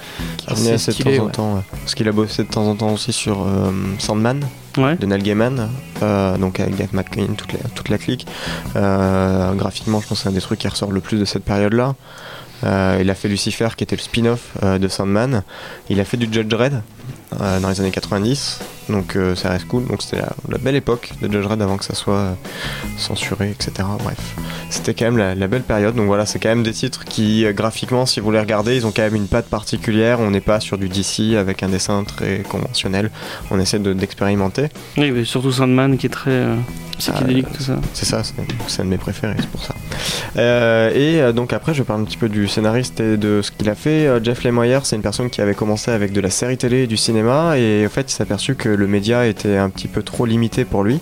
Qui assez de temps en temps. ouais. Parce qu'il a bossé de temps en temps aussi sur euh, Sandman Ouais. de Neil Gaiman, euh, donc avec Dave McCain, toute la, toute la clique. Euh, graphiquement, je pense que c'est un des trucs qui ressort le plus de cette période-là. Euh, il a fait Lucifer, qui était le spin-off euh, de Sandman. Il a fait du Judge Dredd dans les années 90, donc euh, ça reste cool. Donc c'était la, la belle époque de Judge Dredd avant que ça soit euh, censuré, etc. Bref, c'était quand même la, la belle période. Donc voilà, c'est quand même des titres qui, euh, graphiquement, si vous les regardez, ils ont quand même une patte particulière. On n'est pas sur du DC avec un dessin très conventionnel. On essaie de- d'expérimenter. Oui, mais surtout Sandman qui est très euh, psychédélique, tout ça. C'est ça, c'est un de mes préférés, c'est pour ça. Euh, et euh, donc après, je parle un petit peu du scénariste et de ce qu'il a fait. Euh, Jeff Lemire, c'est une personne qui avait commencé avec de la série télé et du cinéma, et en fait, il s'est aperçu que le média était un petit peu trop limité pour lui.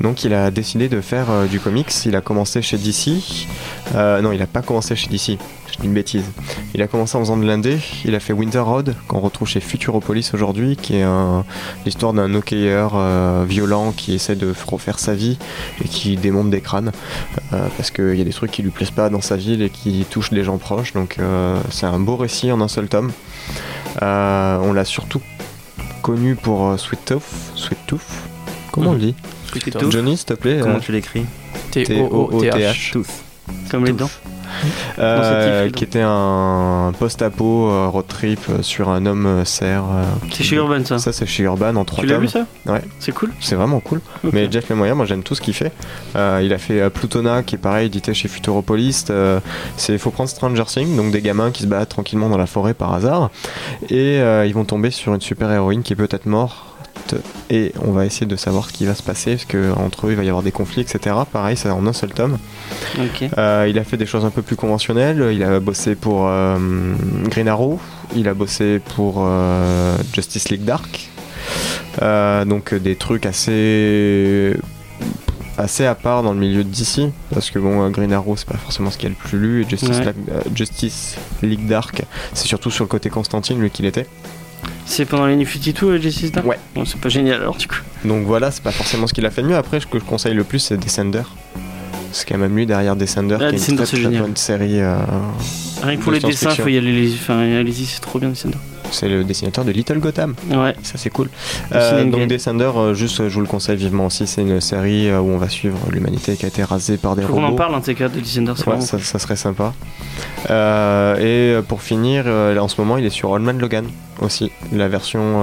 Donc, il a décidé de faire euh, du comics. Il a commencé chez DC. Euh, non, il a pas commencé chez DC. Je dis une bêtise. Il a commencé en faisant de l'indé. Il a fait Winter Road, qu'on retrouve chez Futuropolis aujourd'hui, qui est l'histoire d'un hockeyeur euh, violent qui essaie de refaire sa vie et qui démonte des crânes parce qu'il y a des trucs qui lui plaisent pas dans sa ville et qui touchent des gens proches. Donc c'est un beau récit en un seul tome. On l'a surtout connu pour euh, Sweet Tooth. Sweet Tooth Comment on le dit Sweet Tooth. Johnny, s'il te plaît Comment euh, tu l'écris T-O-O-T-H. Tous. Comme les dents. Euh, qui était un post-apo euh, road trip euh, sur un homme cerf. euh, C'est chez Urban ça. Ça, c'est chez Urban en trois Tu l'as vu ça Ouais. C'est cool. C'est vraiment cool. Mais Jeff Lemire, moi j'aime tout ce qu'il fait. Euh, il a fait euh, Plutona, qui est pareil, édité chez Futuropolis. Euh, c'est faut prendre Stranger Things, donc des gamins qui se battent tranquillement dans la forêt par hasard, et euh, ils vont tomber sur une super héroïne qui est peut-être morte. Et on va essayer de savoir ce qui va se passer, parce que entre eux il va y avoir des conflits, etc. Pareil, c'est en un seul tome. Euh, il a fait des choses un peu plus conventionnelles. Il a bossé pour euh, Green Arrow. Il a bossé pour euh, Justice League Dark. Euh, donc des trucs assez assez à part dans le milieu de DC parce que bon Green Arrow c'est pas forcément ce qu'il a le plus lu et Justice, Ouais. Justice League Dark c'est surtout sur le côté Constantine lui qu'il était C'est pendant les New 52 euh, Justice Dark Ouais. Bon, c'est pas génial alors du coup. donc voilà c'est pas forcément ce qu'il a fait de mieux après ce que je conseille le plus c'est Descender c'est quand même lui derrière Descender Ah, qui est Descender, une c'est très, bonne série euh, Rien que pour les dessins, faut y aller. les- Enfin, allez-y, c'est trop bien Descender. C'est le dessinateur de Little Gotham. Ouais. Ça c'est cool. Euh, donc. Descender, euh, juste je vous le conseille vivement aussi. C'est une série euh, où on va suivre l'humanité qui a été rasée par des Faut robots. en parle un de ces de Descender, c'est Ouais, ça, ça serait sympa. Euh, et pour finir, en ce moment, il est sur Old Man Logan aussi, la version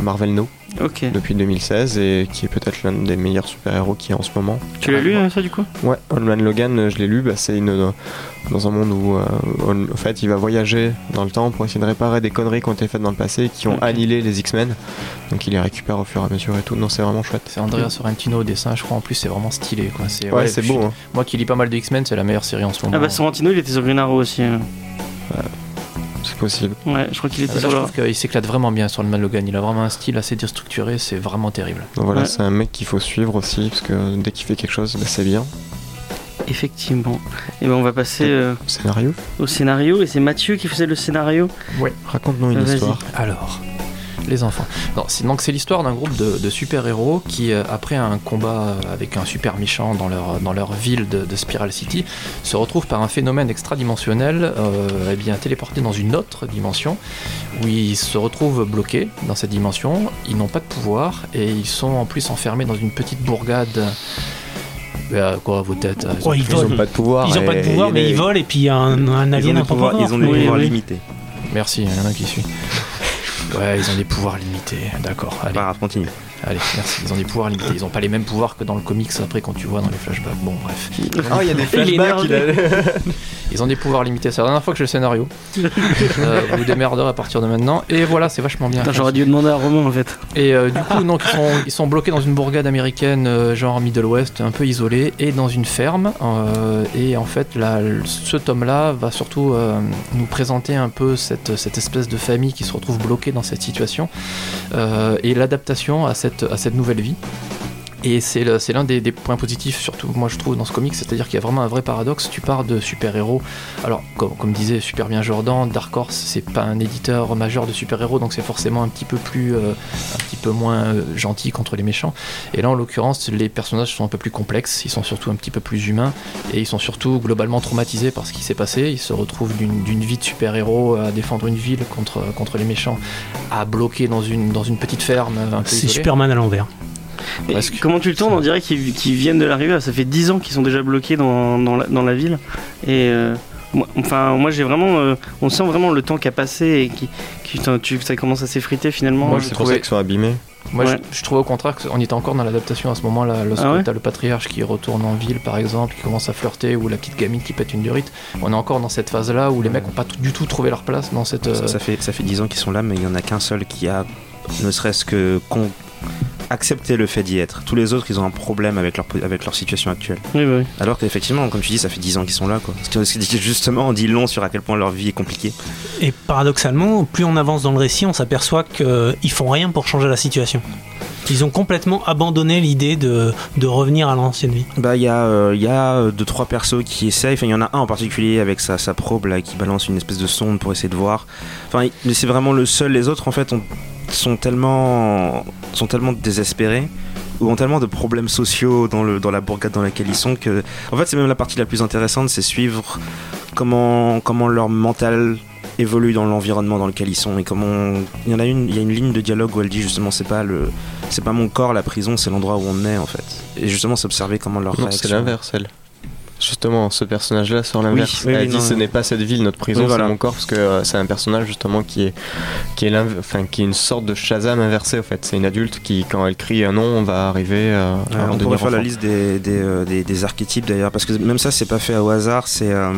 Marvel No Ok. depuis 2016 et qui est peut-être l'un des meilleurs super-héros qui est en ce moment. Tu l'as lu hein, ça du coup? Ouais, Old Man Logan, je l'ai lu. Bah, c'est une dans un monde où, euh, on- en fait, il va voyager dans le temps pour essayer de réparer des conneries qui ont été faites dans le passé et qui ont annihilé les X-Men. Donc il les récupère au fur et à mesure et tout. Non, c'est vraiment chouette. C'est Andrea Sorrentino au dessin, je crois. En plus, c'est vraiment stylé. Quoi. C'est, Ouais, c'est je- beau. Hein. Moi qui lis pas mal de X-Men, c'est la meilleure série en ce moment. Ah bah Sorrentino il était sur Green Arrow aussi. hein. C'est possible. Ouais, je crois qu'il Ah était bah là, sur je trouve qu'il s'éclate vraiment bien sur le Man Logan. Il a vraiment un style assez déstructuré, c'est vraiment terrible. Donc voilà, Ouais. c'est un mec qu'il faut suivre aussi parce que dès qu'il fait quelque chose, bah, c'est bien. Effectivement. Et ben on va passer euh, Scénario au scénario et c'est Mathieu qui faisait le scénario. Raconte-nous une Vas-y. histoire. Alors, les enfants. Non, c'est, donc c'est l'histoire d'un groupe de, de super-héros qui, euh, après un combat avec un super méchant dans leur, dans leur ville de, de Spiral City, se retrouvent par un phénomène extradimensionnel, euh, eh bien téléportés dans une autre dimension, où ils se retrouvent bloqués dans cette dimension, ils n'ont pas de pouvoir, et ils sont en plus enfermés dans une petite bourgade... Euh, quoi, vos têtes Ouais, ils volent. ont pas de pouvoir. Ils ont pas de pouvoir, mais ils volent et puis un, un alien des un peu pouvoirs, ils ont des pouvoirs oui. limités. Merci, il y en a qui suit. Ouais, ils ont des pouvoirs limités, d'accord. Allez. Pas grave, continue. Allez, merci. Ils ont des pouvoirs limités. Ils ont pas les mêmes pouvoirs que dans le comics après quand tu vois dans les flashbacks. Bon, bref. Ah, il y a des flashbacks. il (laughs) Ils ont des pouvoirs limités. C'est la dernière fois que j'ai le scénario. (laughs) Euh, vous démerderez à partir de maintenant. Et voilà, c'est vachement bien. J'aurais dû demander à Romain en fait. Et euh, du coup, donc, ils, sont, ils sont bloqués dans une bourgade américaine, euh, genre Middle West, un peu isolée, et dans une ferme. euh, et en fait, là, ce tome-là va surtout euh, nous présenter un peu cette, cette espèce de famille qui se retrouve bloquée dans cette situation euh, et l'adaptation à cette, à cette nouvelle vie. Et c'est l'un des, des points positifs, surtout moi je trouve dans ce comic, c'est-à-dire qu'il y a vraiment un vrai paradoxe. Tu pars de super-héros. Alors, comme, comme disait super bien Jordan, Dark Horse, c'est pas un éditeur majeur de super-héros, donc c'est forcément un petit peu plus, euh, un petit peu moins euh, gentil contre les méchants. Et là, en l'occurrence, les personnages sont un peu plus complexes, ils sont surtout un petit peu plus humains, et ils sont surtout globalement traumatisés par ce qui s'est passé. Ils se retrouvent d'une vie de super-héros à défendre une ville contre, contre les méchants, à bloquer dans une, dans une petite ferme un C'est. Superman à l'envers. Presque. Comment tu le tournes On dirait qu'ils viennent de l'arriver. Ça fait 10 ans qu'ils sont déjà bloqués dans, dans, la, dans la ville. Et euh, moi, enfin, moi j'ai vraiment. euh, on sent vraiment le temps qui a passé et qui, qui- putain, tu, ça commence à s'effriter finalement. Moi, c'est pour ça qu'ils sont abîmés. Moi, Ouais. je, je trouvais au contraire qu'on était encore dans l'adaptation à ce moment-là. Lorsque Ah ouais t'as le patriarche qui retourne en ville, par exemple, qui commence à flirter, ou la petite gamine qui pète une durite, on est encore dans cette phase-là où les mecs n'ont pas du tout trouvé leur place dans cette. Ça, euh, ça fait, ça fait 10 ans qu'ils sont là, mais il y en a qu'un seul qui a, ne serait-ce que con- accepté le fait d'y être. Tous les autres, ils ont un problème avec leur, avec leur situation actuelle. Oui, bah oui. Alors qu'effectivement, comme tu dis, ça fait 10 ans qu'ils sont là. Quoi. Ce qui- justement on dit long sur à quel point leur vie est compliquée. Et paradoxalement, plus on avance dans le récit, on s'aperçoit qu'ils font rien pour changer la situation. Ils ont complètement abandonné l'idée de, de revenir à l'ancienne vie. Bah, il y a, euh, il y a euh, deux trois persos qui essayent. Enfin, il y en a un en particulier avec sa, sa probe là qui balance une espèce de sonde pour essayer de voir. Enfin, mais c'est vraiment le seul. Les autres, en fait, ont- sont tellement, sont tellement désespérés ou ont tellement de problèmes sociaux dans le dans la bourgade dans laquelle ils sont que, en fait, c'est même la partie la plus intéressante, c'est suivre comment comment leur mental évolue dans l'environnement dans lequel ils sont et comment il y en a une il y a une ligne de dialogue où elle dit justement c'est pas le c'est pas mon corps la prison c'est l'endroit où on est en fait et justement s'observer comment leur Non, c'est l'inverse, elle. Justement, ce personnage-là sur l'inverse. oui, elle oui, dit non, ce n'est pas cette ville, notre prison, Oui, voilà. c'est mon corps, parce que euh, c'est un personnage justement qui est, qui est, l'inv- enfin, qui est une sorte de Shazam inversé en fait. C'est une adulte qui, quand elle crie un nom, on va arriver euh, Ouais, à on pourrait faire la liste des, des, euh, des- des archétypes d'ailleurs, parce que même ça, c'est pas fait au hasard. C'est euh,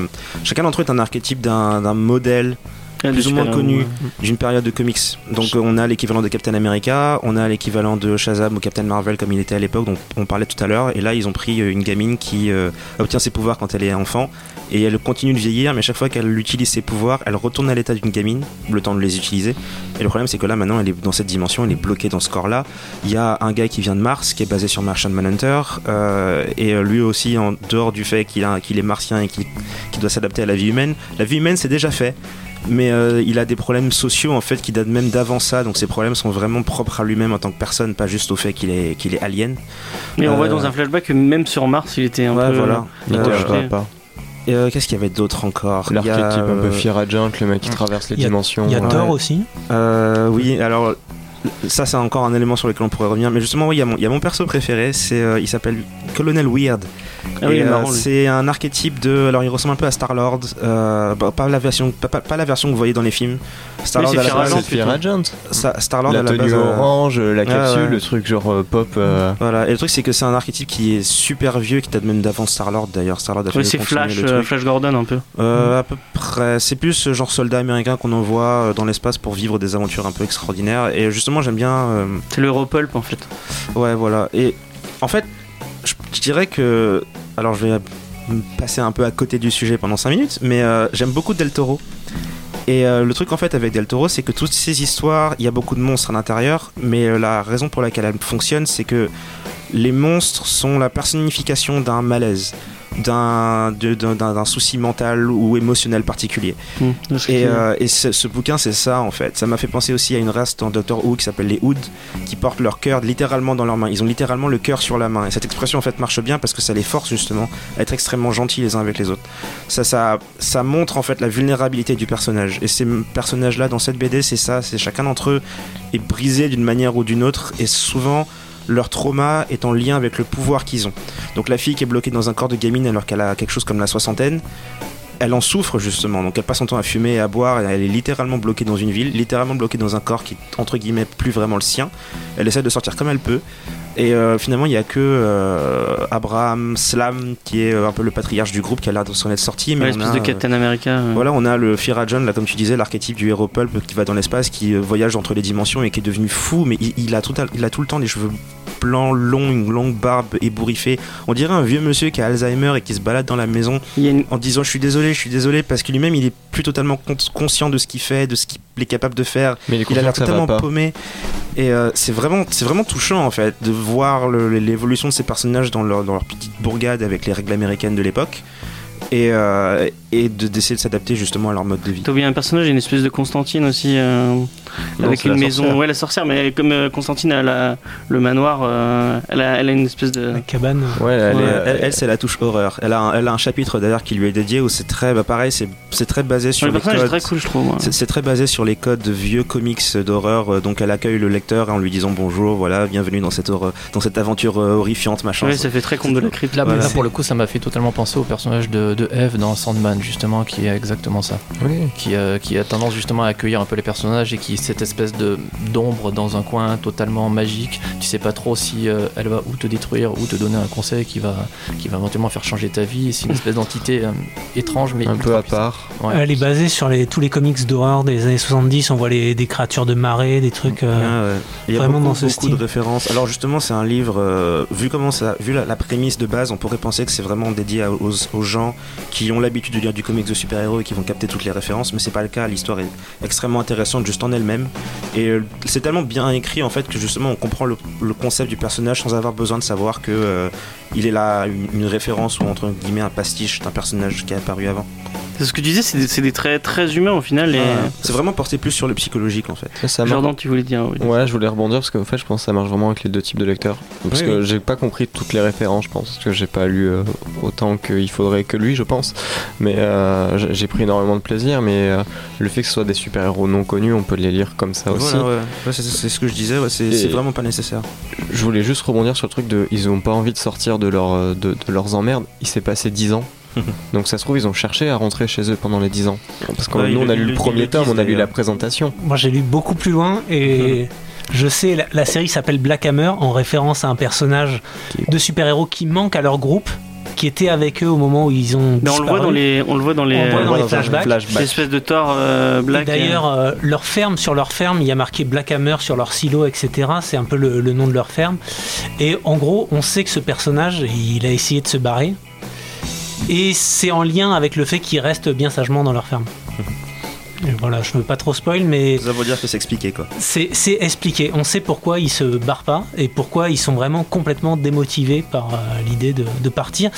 chacun d'entre eux est un archétype d'un modèle plus ou moins connu d'une période de comics. Donc on a l'équivalent de Captain America, on a l'équivalent de Shazam ou Captain Marvel comme il était à l'époque, dont on parlait tout à l'heure. Et là, ils ont pris euh, une gamine qui euh, obtient ses pouvoirs quand elle est enfant et elle continue de vieillir, mais chaque fois qu'elle utilise ses pouvoirs, elle retourne à l'état d'une gamine, le temps de les utiliser. Et le problème, c'est que là, maintenant, elle est dans cette dimension, elle est bloquée dans ce corps-là. Il y a un gars qui vient de Mars, qui est basé sur Martian Manhunter, euh, et lui aussi, en dehors du fait qu'il est martien et qu'il qu'il doit s'adapter à la vie humaine, la vie humaine, c'est déjà fait. Mais euh, il a des problèmes sociaux en fait qui datent même d'avant ça, donc ces problèmes sont vraiment propres à lui-même en tant que personne, pas juste au fait qu'il est, qu'il est alien. Mais on Euh, voit dans un flashback que même sur Mars, il était un Ouais, peu. voilà. Il Euh, pas. Et euh, qu'est-ce qu'il y avait d'autre encore? L'archétype un peu euh, Fear Agent, le mec qui traverse les Il y a- dimensions. Il y a ouais. Thor aussi? Euh, oui, alors ça c'est encore un élément sur lequel on pourrait revenir. Mais justement, oui, il y a mon, il y a mon perso préféré, c'est euh, il s'appelle Colonel Weird. Ah oui, euh, c'est un archétype de, alors il ressemble un peu à Star Lord, pas la version, pas, pas- pas la version que vous voyez dans les films. Star Oui, Lord c'est Ah, Agent. Star Lord La tenue base. euh, orange, la capsule, ouais. le truc genre euh, pop. euh, Voilà, et le truc c'est que c'est un archétype qui est super vieux, qui date même d'avant Star-Lord d'ailleurs. Star-Lord a fait Ouais, c'est Flash, euh. Flash Gordon un peu. Euh, à peu près. C'est plus ce genre soldat américain qu'on envoie euh, dans l'espace pour vivre des aventures un peu extraordinaires. Et justement, j'aime bien. euh, C'est le Europulp en fait. Ouais, voilà. Et en fait, je, dirais que. Alors, je vais passer un peu à côté du sujet pendant 5 minutes, mais euh, j'aime beaucoup Del Toro. Et euh, le truc en fait avec Del Toro, c'est que toutes ces histoires, il y a beaucoup de monstres à l'intérieur, mais euh, la raison pour laquelle elles fonctionnent, c'est que les monstres sont la personnification d'un malaise, d'un souci mental ou émotionnel particulier. Hmm, Et, euh, et ce, ce bouquin, c'est ça en fait. Ça m'a fait penser aussi à une race dans Doctor Who qui s'appelle les Hoods, qui portent leur cœur littéralement dans leurs mains. Ils ont littéralement le cœur sur la main. Et cette expression en fait marche bien parce que ça les force justement à être extrêmement gentils les uns avec les autres. Ça, ça, ça montre en fait la vulnérabilité du personnage. Et ces personnages-là dans cette BD, c'est ça. C'est chacun d'entre eux est brisé d'une manière ou d'une autre. Et souvent, leur trauma est en lien avec le pouvoir qu'ils ont. Donc la fille qui est bloquée dans un corps de gamine alors qu'elle a quelque chose comme la soixantaine, elle en souffre justement, donc elle passe son temps à fumer et à boire, et elle est littéralement bloquée dans une ville, littéralement bloquée dans un corps qui est entre guillemets plus vraiment le sien. Elle essaie de sortir comme elle peut, et euh, finalement il n'y a que euh, Abraham Slam qui est euh, un peu le patriarche du groupe qui a l'air de s'en être sorti, mais Ouais, on l'espèce a, de Captain America. voilà, on a le Fira John, là, comme tu disais, l'archétype du héros pulp qui va dans l'espace, qui voyage entre les dimensions et qui est devenu fou, mais il, il a tout, il a tout le temps les cheveux blanc long, une longue barbe ébouriffée. On dirait un vieux monsieur qui a Alzheimer et qui se balade dans la maison Il y a une- en disant je suis désolé, je suis désolé parce que lui-même il est plus totalement con- conscient de ce qu'il fait, de ce qu'il est capable de faire. Mais il est Il a l'air totalement paumé. Et euh, c'est vraiment, c'est vraiment touchant en fait de voir l'évolution de ces personnages dans leur, dans leur petite bourgade avec les règles américaines de l'époque et, euh, et de- d'essayer de s'adapter justement à leur mode de vie. T'as oublié un personnage, il y a une espèce de Constantine aussi, euh, Non, avec une maison. sorcière. Ouais, la sorcière, mais comme euh, Constantine a la- le manoir, euh, elle, a, elle a une espèce de. La cabane. Ouais, elle Ouais, est- Elle, elle, c'est la touche horreur. Elle a un, elle a un chapitre d'ailleurs qui lui est dédié où c'est très, bah, pareil, c'est c'est très basé sur le les personnage est codes. très cool, je trouve. ouais. C'est très basé sur les codes de vieux comics d'horreur. Donc elle accueille le lecteur en lui disant bonjour, voilà, bienvenue dans cette, horreur- dans cette aventure horrifiante, machin. Ouais, ça fait très conte de la crypte. Là, Voilà. là, pour le coup, ça m'a fait totalement penser au personnage de, de Eve dans Sandman, justement, qui est exactement ça. Oui. Qui, euh, qui a tendance justement à accueillir un peu les personnages et qui cette espèce de d'ombre dans un coin totalement magique. Tu sais pas trop si euh, elle va ou te détruire ou te donner un conseil qui va, qui va éventuellement faire changer ta vie. C'est une espèce d'entité euh, étrange, mais Un peu à part. Ouais. Elle est basée sur les, tous les comics d'horreur des années 70. On voit les, des créatures de marée, des trucs. euh, Ah ouais. Il y a vraiment beaucoup, dans ce beaucoup style. de références. Alors justement, c'est un livre euh, vu comment ça, vu la, la prémisse de base, on pourrait penser que c'est vraiment dédié à- aux, aux gens qui ont l'habitude de lire du comics de super-héros et qui vont capter toutes les références, mais c'est pas le cas. L'histoire est extrêmement intéressante juste en elle-même et euh, c'est tellement bien écrit en fait que justement on comprend le, le concept du personnage sans avoir besoin de savoir que euh, il est là une, une référence ou entre guillemets un pastiche d'un personnage qui a apparu avant. C'est ce que tu disais, c'est des, c'est des traits très humains au final. Et... C'est vraiment porté plus sur le psychologique en fait. Ça, ça marche. Jordan, tu voulais dire. oui. Ouais, je voulais rebondir parce qu'en fait, je pense que ça marche vraiment avec les deux types de lecteurs. Parce Oui, que oui. j'ai pas compris toutes les références, je pense, parce que j'ai pas lu euh, autant qu'il faudrait que lui, je pense. Mais euh, j'ai- pris énormément de plaisir. Mais euh, le fait que ce soit des super-héros non connus, on peut les lire comme ça aussi. Voilà, ouais. Ouais, c'est ce que je disais, ouais, c'est vraiment pas nécessaire. Je voulais juste rebondir sur le truc de. Ils ont pas envie de sortir de, leur, euh, de, de leurs emmerdes. Il s'est passé 10 ans. (laughs) Donc ça se trouve, ils ont cherché à rentrer chez eux pendant les 10 ans. Parce que Ouais, nous, on a lu le premier tome, on a lu la présentation. Moi, j'ai lu beaucoup plus loin et (laughs) je sais, la, la série s'appelle Black Hammer en référence à un personnage de super-héros qui manque à leur groupe, qui était avec eux au moment où ils ont. Mais on le voit dans disparu. les, on le voit dans les, voit euh, dans les un flashbacks. cette espèce de Thor euh, black. D'ailleurs, euh, leur ferme, sur leur ferme, il y a marqué Black Hammer sur leur silo, etc. C'est un peu le, le nom de leur ferme. Et en gros, on sait que ce personnage, il a essayé de se barrer. Et c'est en lien avec le fait qu'ils restent bien sagement dans leur ferme. Voilà, je veux pas trop spoil, mais Ça veut dire que c'est expliqué quoi. c'est c'est expliqué. On sait pourquoi ils se barrent pas et pourquoi ils sont vraiment complètement démotivés par euh, l'idée de, de partir.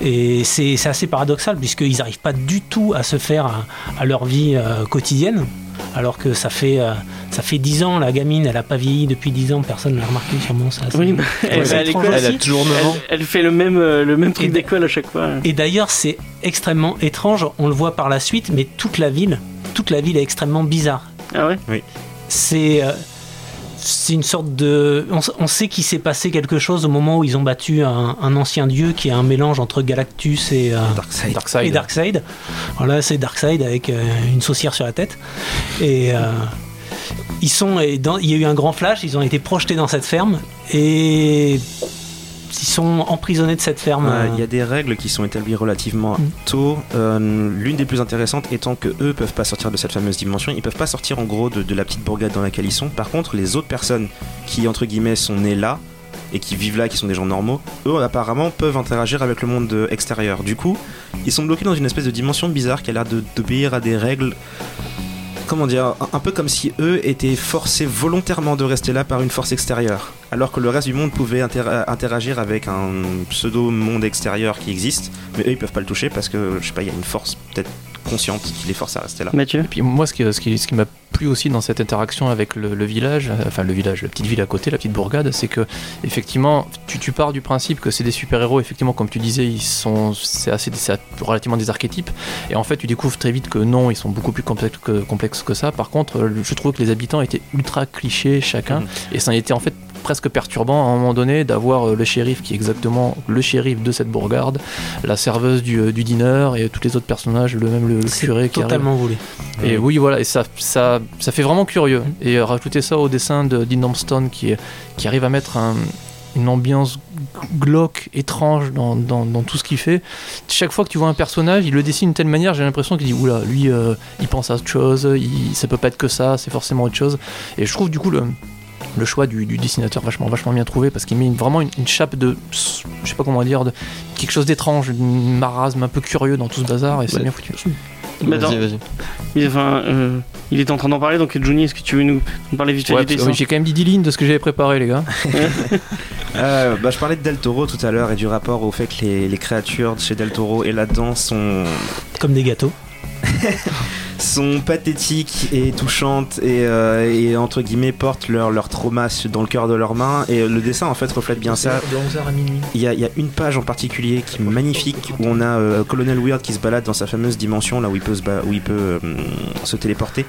Et c'est c'est assez paradoxal puisqu'ils n'arrivent pas du tout à se faire à, à leur vie euh, quotidienne. Alors que ça fait, euh, ça fait 10 ans, la gamine, elle a pas vieilli depuis 10 ans, personne l'a remarqué sûrement ça. Oui, bah, elle, l'école. Elle a toujours 9 ans. Elle, elle fait le même, euh, le même truc Et- d'école à chaque fois. Et d'ailleurs, c'est extrêmement étrange, on le voit par la suite, mais toute la ville, toute la ville est extrêmement bizarre. Ah ouais c'est euh, c'est une sorte de on, sait qu'il s'est passé quelque chose au moment où ils ont battu un, un ancien dieu qui est un mélange entre Galactus et, euh, Darkseid. Darkseid. et Darkseid voilà c'est Darkseid avec euh, une saucière sur la tête et euh, ils sont et dans- il y a eu un grand flash ils ont été projetés dans cette ferme et ils sont emprisonnés de cette ferme Ouais, Il y euh, a des règles qui sont établies relativement Mm. tôt. Euh, L'une des plus intéressantes étant que eux peuvent pas sortir de cette fameuse dimension. Ils peuvent pas sortir en gros de, de la petite bourgade dans laquelle ils sont. Par contre, les autres personnes qui entre guillemets sont nées là et qui vivent là, qui sont des gens normaux, eux apparemment peuvent interagir avec le monde euh, extérieur. Du coup, ils sont bloqués dans une espèce de dimension bizarre qui a l'air de- d'obéir à des règles. Comment dire un peu comme si eux étaient forcés volontairement de rester là par une force extérieure, alors que le reste du monde pouvait inter- interagir avec un pseudo monde extérieur qui existe, mais eux ils peuvent pas le toucher parce que je sais pas, il y a une force peut-être consciente qui les force à rester là. Mathieu Et puis moi, ce qui, ce qui, ce qui m'a plu aussi dans cette interaction avec le, le village, euh, enfin le village, la petite ville à côté, la petite bourgade, c'est que effectivement, tu, tu pars du principe que c'est des super-héros, effectivement, comme tu disais, ils sont, c'est assez, c'est relativement des archétypes, et en fait, tu découvres très vite que non, ils sont beaucoup plus complexes que, complexes que ça. Par contre, euh, je trouve que les habitants étaient ultra clichés chacun, Mhm. et ça a été en fait presque perturbant à un moment donné d'avoir euh, le shérif qui est exactement le shérif de cette bourgade, la serveuse du, euh, du dîner et tous les autres personnages, le même le, curé qui arrive. totalement voulu Et oui, voilà, et ça, ça, ça fait vraiment curieux. Et euh, rajouter ça au dessin de Dean Armstrong qui, est- qui arrive à mettre un- une ambiance glauque, étrange dans, dans- dans tout ce qu'il fait. Chaque fois que tu vois un personnage, il le dessine d'une telle manière, j'ai l'impression qu'il dit Oula, lui, euh, il pense à autre chose, il, ça peut pas être que ça, c'est forcément autre chose. Et je trouve du coup le. Le choix du, du dessinateur vachement vachement bien trouvé parce qu'il met une- vraiment une, une chape de je sais pas comment dire de quelque chose d'étrange une marasme un peu curieux dans tout ce bazar et c'est Ouais. bien foutu Mais Vas-y, vas-y. mais enfin, euh, il est en train d'en parler, donc Johnny, est-ce que tu veux nous, nous parler vite fait Ouais, du dessin j'ai quand même dit 10 lignes de ce que j'avais préparé les gars (laughs) Euh, bah, je parlais de Del Toro tout à l'heure et du rapport au fait que les, les créatures de chez Del Toro et là-dedans sont, Comme des gâteaux. (laughs) sont pathétiques et touchantes et, euh, et, entre guillemets portent leur, leur trauma dans le cœur de leurs mains. Et le dessin en fait reflète bien ça. de 11h à minuit Il y, a, il y a une page en particulier qui est magnifique où on a euh, Colonel Weird qui se balade dans sa fameuse dimension là où il peut se, où il peut, euh, se téléporter.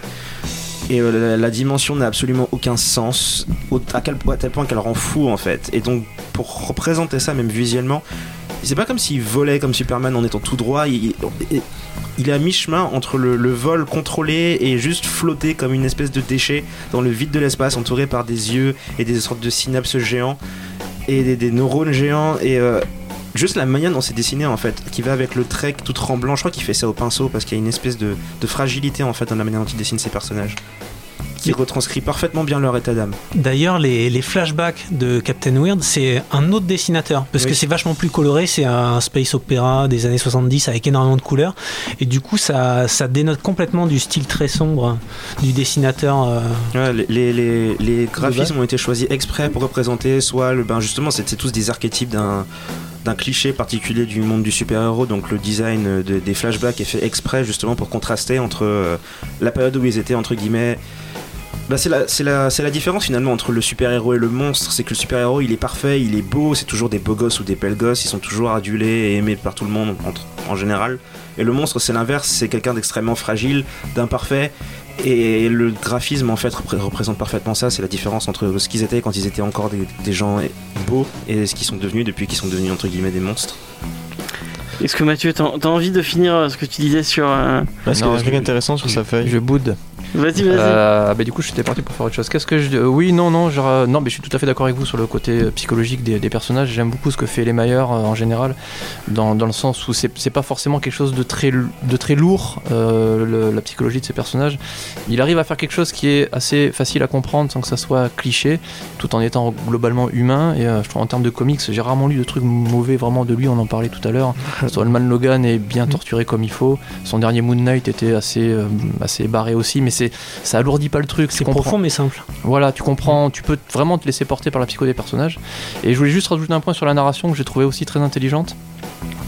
Et euh, la, la dimension n'a absolument aucun sens, au- à, quel, à tel point qu'elle rend fou en fait. Et donc pour représenter ça même visuellement, c'est pas comme s'il volait comme Superman en étant tout droit. Il, il- il à mi-chemin entre le, vol contrôlé et juste flotter comme une espèce de déchet dans le vide de l'espace, entouré par des yeux et des sortes de synapses géants et des, neurones géants. Et euh, juste la manière dont c'est dessiné en fait, qui va avec le trait tout tremblant. Je crois qu'il fait ça au pinceau parce qu'il y a une espèce de, de fragilité en fait dans la manière dont il dessine ses personnages. Qui retranscrit parfaitement bien leur état d'âme. D'ailleurs, les, les flashbacks de Captain Weird, c'est un autre dessinateur. Parce Oui. que c'est vachement plus coloré. C'est un space opéra des années 70 avec énormément de couleurs. Et du coup, ça, ça dénote complètement du style très sombre du dessinateur. euh, Ouais, les, les, graphismes ont été choisis exprès pour représenter soit le ben justement c'est c'est tous des archétypes d'un d'un cliché particulier du monde du super-héros donc le design de- des flashbacks est fait exprès justement pour contraster entre euh, la période où ils étaient entre guillemets bah c'est la, c'est la, c'est la différence finalement entre le super-héros et le monstre, c'est que le super-héros il est parfait, il est beau, c'est toujours des beaux gosses ou des belles gosses, ils sont toujours adulés et aimés par tout le monde en général. Et le monstre c'est l'inverse, c'est quelqu'un d'extrêmement fragile, d'imparfait, et le graphisme en fait repré- représente parfaitement ça, c'est la différence entre ce qu'ils étaient quand ils étaient encore des, des gens beaux et ce qu'ils sont devenus depuis qu'ils sont devenus entre guillemets des monstres. Est-ce que Mathieu, t'as envie de finir euh, ce que tu disais sur. euh, Parce qu'il y a Non, un truc intéressant sur sa feuille. je boude Vas-y, vas-y. Euh, bah, du coup, j'étais parti pour faire autre chose. Qu'est-ce que je. euh, oui, non, non, genre, non, mais je suis tout à fait d'accord avec vous sur le côté euh, psychologique des, des personnages. J'aime beaucoup ce que fait les Mayer en général, dans, dans le sens où c'est pas forcément quelque chose de très, de très lourd, euh, le- la psychologie de ces personnages. Il arrive à faire quelque chose qui est assez facile à comprendre sans que ça soit cliché, tout en étant globalement humain. Et je trouve en termes de comics, j'ai rarement lu de trucs mauvais vraiment de lui, on en parlait tout à l'heure. (laughs) Solomon Logan est bien torturé comme il faut. Son dernier Moon Knight était assez, assez barré aussi, mais c'est ça alourdit pas le truc. C'est profond mais simple. Voilà, tu comprends, tu peux vraiment te laisser porter par la psycho des personnages. Et je voulais juste rajouter un point sur la narration que j'ai trouvé aussi très intelligente.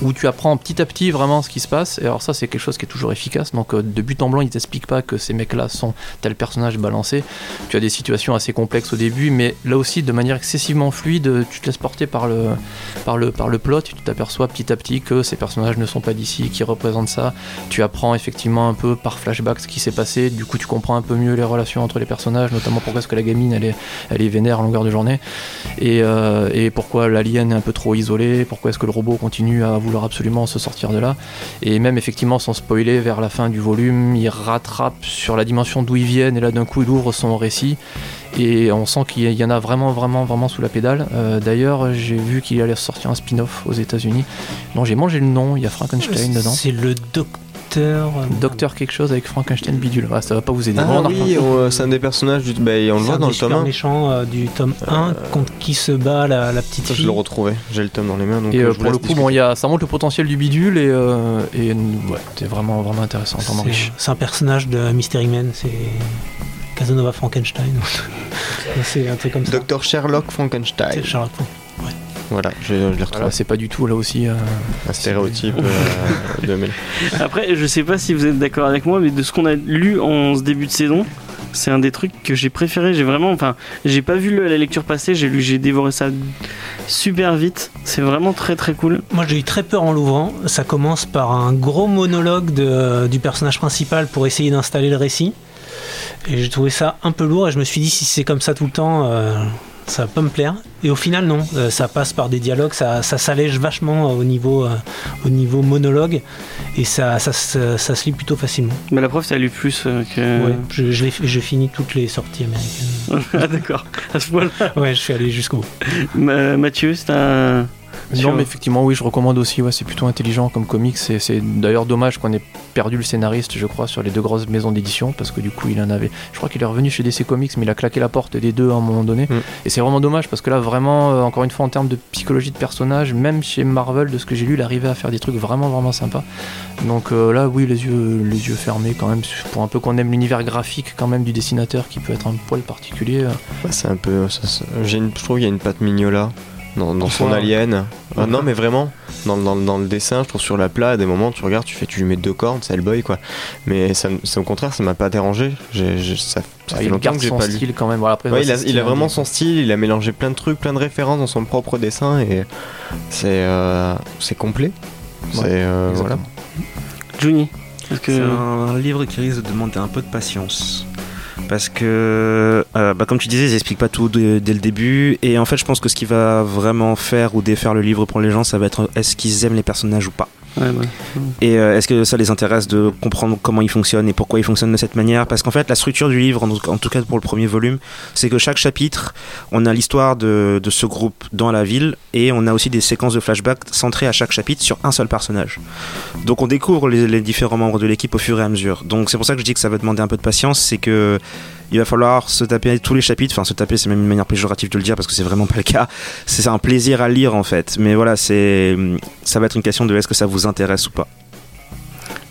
Où tu apprends petit à petit vraiment ce qui se passe. Et alors, ça, c'est quelque chose qui est toujours efficace. Donc, euh, de but en blanc, ils t'expliquent pas que ces mecs-là sont tel personnage balancé. Tu as des situations assez complexes au début, mais là aussi, de manière excessivement fluide, tu te laisses porter par le, par le, par le plot. Tu t'aperçois petit à petit que ces personnages ne sont pas d'ici, qui représentent ça. Tu apprends effectivement un peu par flashback ce qui s'est passé. Du coup, tu comprends un peu mieux les relations entre les personnages, notamment pourquoi est-ce que la gamine elle est, elle est vénère à longueur de journée et, euh, et pourquoi l'alien est un peu trop isolé, pourquoi est-ce que le robot continue à vouloir absolument se sortir de là. Et même effectivement, sans spoiler, vers la fin du volume, il rattrape sur la dimension d'où ils viennent et là d'un coup il ouvre son récit. Et on sent qu'il y- en a vraiment, vraiment, vraiment sous la pédale. Euh, D'ailleurs, j'ai vu qu'il allait sortir un spin-off aux États-Unis. Non, j'ai mangé le nom, il y a Frankenstein dedans. C'est le docteur. Euh, Docteur quelque chose avec Frankenstein bidule. Ah, ça va pas vous aider. Ah oui, on- c'est un des personnages du. Bah, on le c'est voit un dans des le tome super 1. méchants euh, du tome 1 contre qui se bat la, la petite Ça, je fille. le retrouvais. J'ai le tome dans les mains. Donc Et euh, euh, je pour le coup, bon, il y a, ça montre le potentiel du bidule et, euh, et ouais, c'est vraiment, vraiment intéressant, vraiment riche. C'est un personnage de Mystery Man, c'est Casanova Frankenstein. (laughs) c'est un truc comme ça. Docteur Sherlock Frankenstein. C'est Sherlock Holmes. Voilà, je, je l'ai retrouvé. Voilà, c'est pas du tout là aussi. euh, Un stéréotype euh, de Mel. (laughs) Après, je sais pas si vous êtes d'accord avec moi, mais de ce qu'on a lu en ce début de saison, c'est un des trucs que j'ai préféré. J'ai vraiment, enfin, j'ai pas vu le- la lecture passer, j'ai lu, j'ai dévoré ça super vite. C'est vraiment très très cool. Moi j'ai eu très peur en l'ouvrant. Ça commence par un gros monologue de- du personnage principal pour essayer d'installer le récit. Et j'ai trouvé ça un peu lourd et je me suis dit si c'est comme ça tout le temps, euh, ça va pas me plaire. Et au final non, Euh, ça passe par des dialogues, ça, ça s'allège vachement au niveau, euh, au niveau monologue et ça, ça, se- ça se lit plutôt facilement. Mais la preuve, t'as lu plus euh, que. Ouais, je, je, finis toutes les sorties américaines. (laughs) ah d'accord. À ce point-là. Ouais, je suis allé jusqu'au bout. Ma- Mathieu, c'est un. Non, mais effectivement, oui, je recommande aussi. Ouais, c'est plutôt intelligent comme comics. C'est, c'est d'ailleurs dommage qu'on ait perdu le scénariste, je crois, sur les deux grosses maisons d'édition, parce que du coup, il en avait. Je crois qu'il est revenu chez DC Comics, mais il a claqué la porte des deux à un moment donné. Mm. Et c'est vraiment dommage, parce que là, vraiment, euh, encore une fois, en termes de psychologie de personnage, même chez Marvel, de ce que j'ai lu, il arrivait à faire des trucs vraiment, vraiment sympas. Donc euh, là, oui, les yeux, les yeux fermés quand même, pour un peu qu'on aime l'univers graphique quand même du dessinateur, qui peut être un poil particulier. euh. Ouais, c'est un peu. ça- ça- j'ai une- je trouve qu'il y a une patte mignola dans, dans son Ouais. alien. Ah, non, mais vraiment, dans, dans- dans le dessin, je trouve sur la plat, à des moments, tu regardes, tu fais, tu lui mets deux cornes, c'est Hellboy, quoi. Mais ça, au contraire, ça m'a pas dérangé. J'ai- j'ai- ça ça Ah, fait il longtemps garde que j'ai son pas lu. style quand même. Voilà, après, Ouais, ouais, il, a, il vraiment son style, il a mélangé plein de trucs, plein de références dans son propre dessin et c'est euh, c'est complet. C'est euh, voilà. Juni, que C'est un livre qui risque de demander un peu de patience. Parce que, euh, bah, comme tu disais, ils expliquent pas tout dès le début. Et en fait, je pense que ce qui va vraiment faire ou défaire le livre pour les gens, ça va être est-ce qu'ils aiment les personnages ou pas. Et euh, est-ce que ça les intéresse de comprendre comment ils fonctionnent et pourquoi ils fonctionnent de cette manière? Parce qu'en fait, la structure du livre, en, tout cas pour le premier volume, c'est que chaque chapitre, on a l'histoire de, ce groupe dans la ville et on a aussi des séquences de flashback centrées à chaque chapitre sur un seul personnage. Donc on découvre les, les différents membres de l'équipe au fur et à mesure. Donc c'est pour ça que je dis que ça va demander un peu de patience, c'est que il va falloir se taper tous les chapitres, enfin se taper c'est même une manière péjorative de le dire parce que c'est vraiment pas le cas. C'est un plaisir à lire en fait, mais voilà, c'est ça va être une question de est-ce que ça vous intéresse ou pas.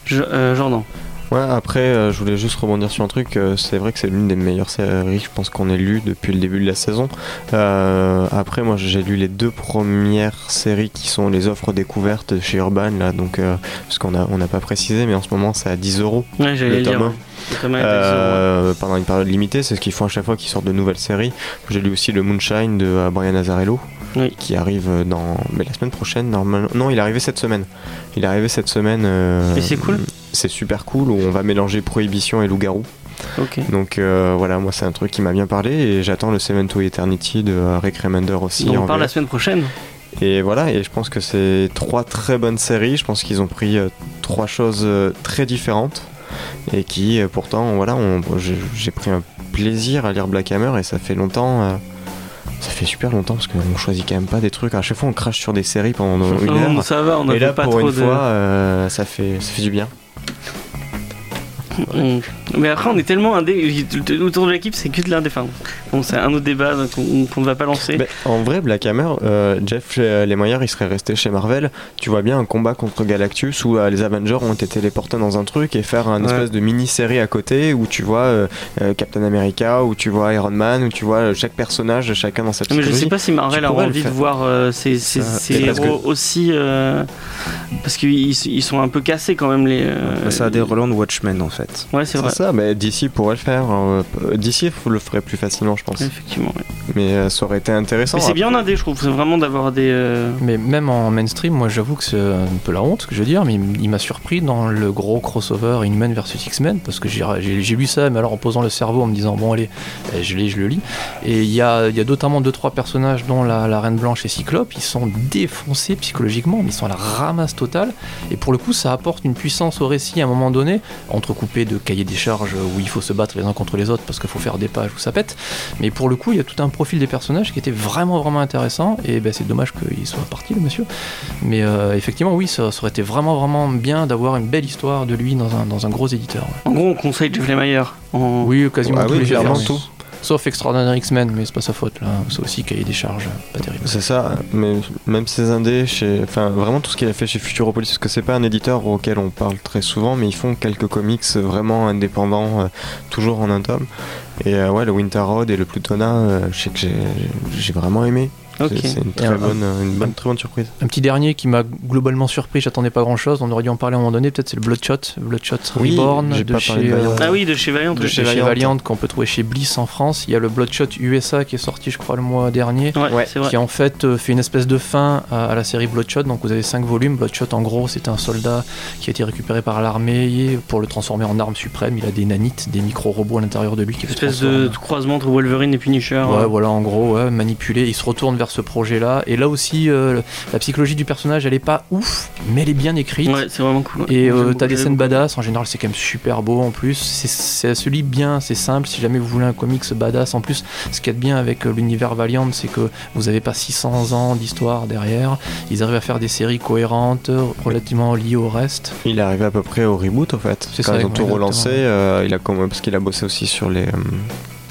Je- euh, Jordan. Ouais, après, euh, je voulais juste rebondir sur un truc. euh, c'est vrai que c'est l'une des meilleures séries, je pense qu'on ait lu depuis le début de la saison. Euh, après, moi, j'ai lu les deux premières séries qui sont les offres découvertes chez Urban, là, donc, euh, parce qu'on a, on n'a pas précisé, mais en ce moment, c'est à 10 euros. Ouais, j'allais Le le dire. tome un. ouais. Le tome un est à 10 euros, ouais. Euh, pendant une période limitée, c'est ce qu'ils font à chaque fois qu'ils sortent de nouvelles séries. J'ai lu aussi le Moonshine de Brian Azzarello, Oui. qui arrive euh, dans mais la semaine prochaine. Normalement, non, il est arrivé cette semaine. Il est arrivé cette semaine. euh, Et c'est cool C'est super cool où on va mélanger prohibition et loup-garou. Donc euh, voilà, moi c'est un truc qui m'a bien parlé et j'attends le Seven to Eternity de Rick Remender aussi. Donc, en on parle la semaine prochaine. Et voilà, et je pense que c'est trois très bonnes séries. Je pense qu'ils ont pris trois choses très différentes et qui pourtant, voilà, j'ai pris un plaisir à lire Black Hammer et ça fait longtemps. Ça fait super longtemps parce qu'on choisit quand même pas des trucs. À chaque fois, on crache sur des séries pendant une Non, heure. ça va, on a Et là, pas pour trop une de. fois, euh, ça, fait, ça fait du bien. On- Mais après, on est tellement indé. Autour de l'équipe, c'est que de l'indé. Enfin, bon, c'est un autre débat donc on- qu'on ne va pas lancer. Mais en vrai, Black Hammer, euh, Jeff euh, Lemire, il serait resté chez Marvel. Tu vois bien un combat contre Galactus où euh, les Avengers ont été téléportés dans un truc et faire un Ouais. espèce de mini-série à côté où tu vois euh, euh, Captain America, où tu vois Iron Man, où tu vois euh, chaque personnage de chacun dans sa Mais je sais pas si Marvel a envie de voir euh, ces, héros aussi. euh, parce qu'ils ils sont un peu cassés quand même. les. ça a des relents de Watchmen en fait. Ouais, c'est vrai. C'est ça, mais DC pourrait le faire. euh, DC le ferait plus facilement, je pense. Effectivement. ouais. Mais euh, ça aurait été intéressant. Mais c'est bien en indé, je trouve. C'est vraiment d'avoir des. euh, Mais même en mainstream, moi j'avoue que c'est un peu la honte, ce que je veux dire, mais il m'a surpris dans le gros crossover Inhuman versus X-Men, parce que j'ai lu ça, mais alors en posant le cerveau, en me disant bon allez, je lis, je le lis. Et il y a, il y a notamment deux trois personnages, dont la, la Reine Blanche et Cyclope, ils sont défoncés psychologiquement, mais ils sont à la ramasse totale. Et pour le coup, ça apporte une puissance au récit à un moment donné, entrecoupé de cahiers des charges où il faut se battre les uns contre les autres parce qu'il faut faire des pages où ça pète. Mais pour le coup, il y a tout un profil des personnages qui était vraiment vraiment intéressant. Et ben, c'est dommage qu'il soit parti, le monsieur. Mais euh, effectivement, oui, ça, ça aurait été vraiment vraiment bien d'avoir une belle histoire de lui dans un, dans un gros éditeur. ouais. En gros, on conseille Jeff Lemire. En... Oui, quasiment Ah tous oui, les tout. Sauf Extraordinary X-Men, mais c'est pas sa faute là. C'est aussi cahier des charges, pas terrible. C'est ça, mais même ses indés, chez... enfin vraiment tout ce qu'il a fait chez Futuropolis, parce que c'est pas un éditeur auquel on parle très souvent, mais ils font quelques comics vraiment indépendants, euh, toujours en un tome. Et euh, ouais, le Winter Road et le Plutona, euh, je sais que j'ai vraiment aimé. C'est- une très un- bonne, une bonne, très bonne surprise. Un petit dernier qui m'a globalement surpris, j'attendais pas grand chose, on aurait dû en parler à un moment donné, peut-être c'est le Bloodshot, Bloodshot Oui, Reborn j'ai de pas chez, parlé de euh, Ah oui, de chez Valiant. de chez, Valiant, Valiant. qu'on peut trouver chez Bliss en France. Il y a le Bloodshot USA qui est sorti, je crois, le mois dernier. Ouais, vrai. qui en fait euh, fait une espèce de fin à, à la série Bloodshot. Donc vous avez 5 volumes. Bloodshot en gros c'est un soldat qui a été récupéré par l'armée pour le transformer en arme suprême. Il a des nanites, des micro-robots à l'intérieur de lui qui Une espèce de croisement entre Wolverine et Punisher. Ouais, euh. voilà, en gros, ouais, manipulé. Il se retourne vers vers ce projet-là. Et là aussi, euh, la psychologie du personnage, elle est pas ouf, mais elle est bien écrite. Ouais, c'est vraiment cool. Et euh, t'as des scènes badass, en général c'est quand même super beau en plus, c'est- se lit bien, c'est simple, si jamais vous voulez un comics badass en plus, ce qu'il y a de bien avec euh, l'univers Valiant c'est que vous avez pas 600 ans d'histoire derrière, ils arrivent à faire des séries cohérentes, relativement liées au reste. Il est arrivé à peu près au reboot, en fait. C'est ça, ils ont tout relancé, euh, il a parce qu'il a bossé aussi sur les, euh,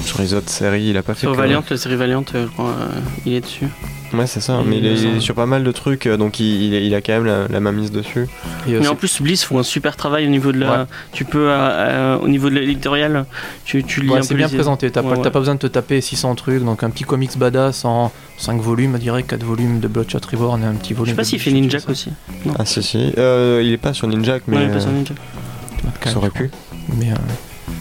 sur les autres séries. Il a pas fait Sur que- Valiant, la série Valiant, euh, je crois, euh, il est dessus. Ouais, c'est ça. Mais il est, sur pas mal de trucs, euh, donc il, il- il a quand même la, la main mise dessus. Et, Mais en plus, Bliss font un super travail au niveau de la. Ouais. Tu peux, euh, au niveau de l'éditorial, tu, tu lis ouais, un c'est bien les- présenté, t'as Ouais, pas, pas besoin de te taper 600 trucs, donc un petit comics badass en 5 volumes, je dirais 4 volumes de Bloodshot Reborn et un petit Je volume sais pas s'il fait Ninjak aussi. Ah, si, si. Euh, il est pas sur Ninjak, mais Ouais, il est pas sur Ninjak. Ça aurait je pu. Mais, euh,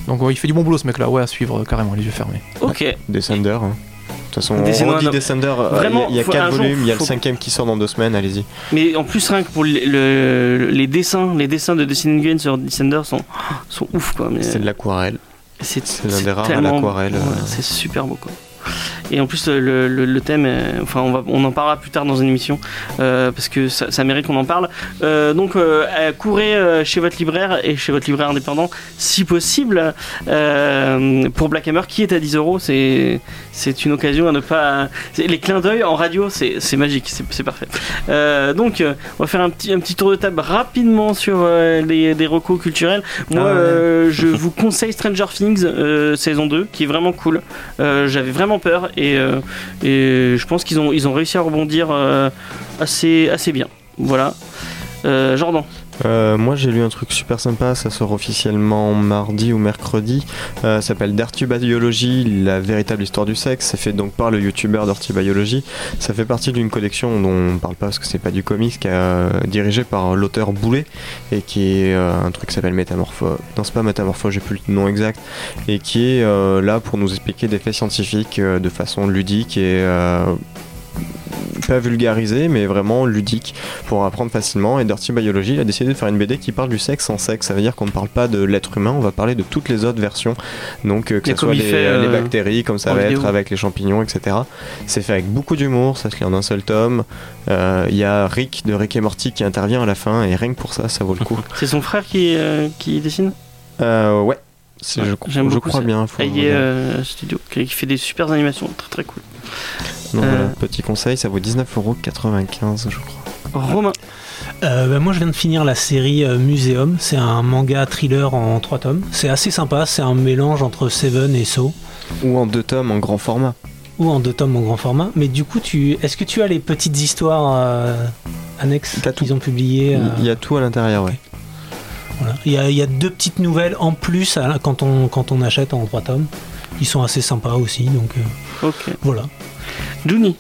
Donc ouais, il fait du bon boulot ce mec là, ouais à suivre euh, carrément, les yeux fermés. Ok. Descender. hein. De toute façon, Descender, on dit. Descender. euh, Vraiment, il y a faut- 4 un jour, volumes, il y a le cinquième qui sort dans deux semaines, allez-y. Mais en plus, rien que pour le- le- les dessins, les dessins de Descending Gain sur Descender sont, sont ouf quoi. Mais C'est de l'aquarelle. c'est c'est l'un des rares à l'aquarelle, ouais, euh. c'est super beau quoi. Et en plus, le, thème, est- enfin, on, va, on en parlera plus tard dans une émission euh, parce que ça, mérite qu'on en parle. Euh, donc, euh, euh, courez euh, chez votre libraire et chez votre libraire indépendant si possible euh, pour Black Hammer qui est à 10 euros. C'est c'est une occasion à ne pas. Les clins d'œil en radio, c'est magique, c'est parfait. Euh, donc, euh, on va faire un petit, un petit tour de table rapidement sur euh, les, des recos culturels. Moi, Ah euh, je (laughs) vous conseille Stranger Things saison 2, qui est vraiment cool. J'avais vraiment peur et, et je pense qu'ils ont, ils ont réussi à rebondir assez, assez bien. Voilà. Jordan. Euh, moi j'ai lu un truc super sympa, ça sort officiellement mardi ou mercredi. Euh, ça s'appelle Biology, la véritable histoire du sexe. C'est fait donc par le youtubeur Biology. Ça fait partie d'une collection dont on parle pas parce que c'est pas du comics, qui est euh, dirigé par l'auteur Boulet et qui est un truc qui s'appelle Métamorpho. Non, c'est pas Métamorpho, j'ai plus le nom exact. Et qui est là pour nous expliquer des faits scientifiques de façon ludique et. Euh, pas vulgarisé, mais vraiment ludique pour apprendre facilement. Et Dirty Biology, il a décidé de faire une BD qui parle du sexe sans sexe. Ça veut dire qu'on ne parle pas de l'être humain, on va parler de toutes les autres versions. Donc, euh, que ce soit les, fait, les euh, bactéries, comme ça en va vidéo. être avec les champignons, etc. C'est fait avec beaucoup d'humour, ça se lit en un seul tome. Euh, Il y a Rick de Rick et Morty qui intervient à la fin, et rien que pour ça, ça vaut le coup. (laughs) C'est son frère qui, euh, qui dessine? Euh, ouais. Je, je crois bien. faut Aïe euh, Studio, qui fait des super animations, très très cool. Donc, euh, voilà, petit conseil, ça vaut 19,95€, je crois. Romain. Euh, bah, moi, je viens de finir la série euh, Muséum. C'est un manga thriller en trois tomes. C'est assez sympa. C'est un mélange entre Seven et Saw. Ou en deux tomes en grand format. Ou en deux tomes en grand format. Mais du coup, tu... est-ce que tu as les petites histoires euh, annexes qu'ils ont publiées euh, Il y a tout à l'intérieur, ouais. voilà. il, y a, il y a deux petites nouvelles en plus à- quand, on, quand on achète en trois tomes. Ils sont assez sympas aussi. Donc euh, Ok. voilà. Juni.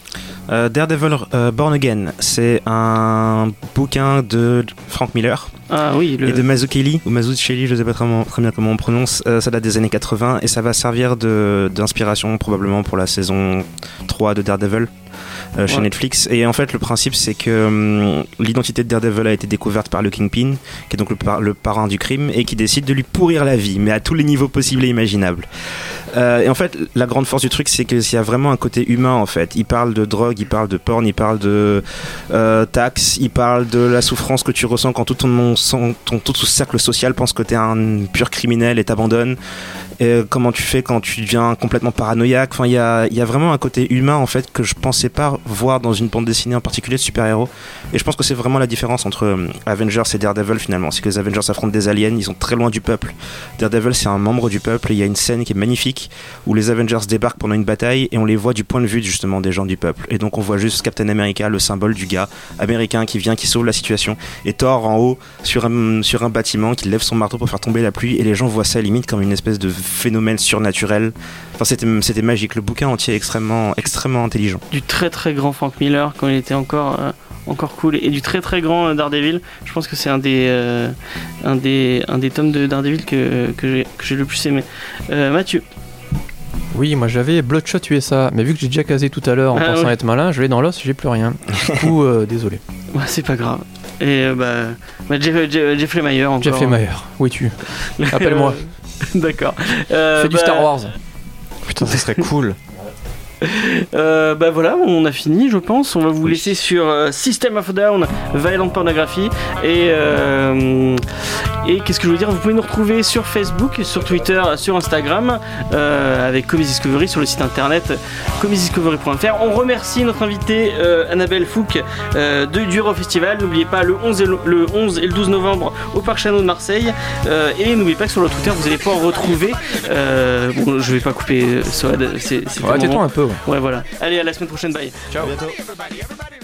Euh, Daredevil euh, Born Again, c'est un bouquin de Frank Miller Ah oui, le... et de Mazzucchelli, ou Mazzucchelli, je ne sais pas très, très bien comment on prononce. Euh, ça date des années 80 et ça va servir de- d'inspiration probablement pour la saison 3 de Daredevil. Euh, chez Ouais. Netflix et en fait le principe c'est que hum, l'identité de Daredevil a été découverte par le Kingpin qui est donc le, par- le parrain du crime et qui décide de lui pourrir la vie mais à tous les niveaux possibles et imaginables euh, et en fait, la grande force du truc, c'est qu'il y a vraiment un côté humain en fait. Il parle de drogue, il parle de porn, il parle de euh, taxes, il parle de la souffrance que tu ressens quand tout ton, son- ton, tout ton cercle social pense que t'es un pur criminel et t'abandonne. Et comment tu fais quand tu deviens complètement paranoïaque? Enfin, il y a, vraiment un côté humain en fait que je pensais pas voir dans une bande dessinée en particulier de super-héros. Et je pense que c'est vraiment la différence entre euh, Avengers et Daredevil finalement. C'est que les Avengers affrontent des aliens, ils sont très loin du peuple. Daredevil, c'est un membre du peuple. Il y a une scène qui est magnifique où les Avengers débarquent pendant une bataille et on les voit du point de vue justement des gens du peuple. Et donc on voit juste Captain America, le symbole du gars américain qui vient, qui sauve la situation. Et Thor en haut sur un, sur un bâtiment qui lève son marteau pour faire tomber la pluie. Et les gens voient ça limite comme une espèce de phénomène surnaturel. Enfin, c'était, c'était magique. Le bouquin entier est extrêmement, extrêmement intelligent. du très très grand Frank Miller quand il était encore euh, encore cool et du très très grand euh, Daredevil je pense que c'est un des euh, un des un des tomes de Daredevil que, que j'ai que j'ai le plus aimé Euh, Mathieu Oui, moi j'avais Bloodshot USA, mais vu que j'ai déjà casé tout à l'heure en Ah pensant ouais. être malin, je l'ai dans l'os, j'ai plus rien. Du coup, (laughs) euh, désolé. ouais, c'est pas grave et euh, bah, bah, Jeff, Jeff, Jeff Lemire encore Jeff Lemire, où es-tu? (laughs) Appelle-moi. D'accord Euh, Fais du bah, Star Wars. Putain, ça serait cool. (laughs) Euh, bah voilà, on a fini, je pense. On va vous laisser sur euh, System of Down, Violent Pornography. Et, euh, et qu'est-ce que je veux dire? Vous pouvez nous retrouver sur Facebook, sur Twitter, sur Instagram, avec Comics Discovery, sur le site internet comicsdiscovery.fr. On remercie notre invitée Annabelle Fouque de Duro Festival. N'oubliez pas le 11, et le, le 11 et le 12 novembre au Parc Chano de Marseille. Et n'oubliez pas que sur le Twitter, vous allez pouvoir retrouver. bon, je vais pas couper Soad, c'est Ouais, un peu. ouais. Ouais, voilà. Allez, à la semaine prochaine. Bye. Ciao. bientôt. Everybody, everybody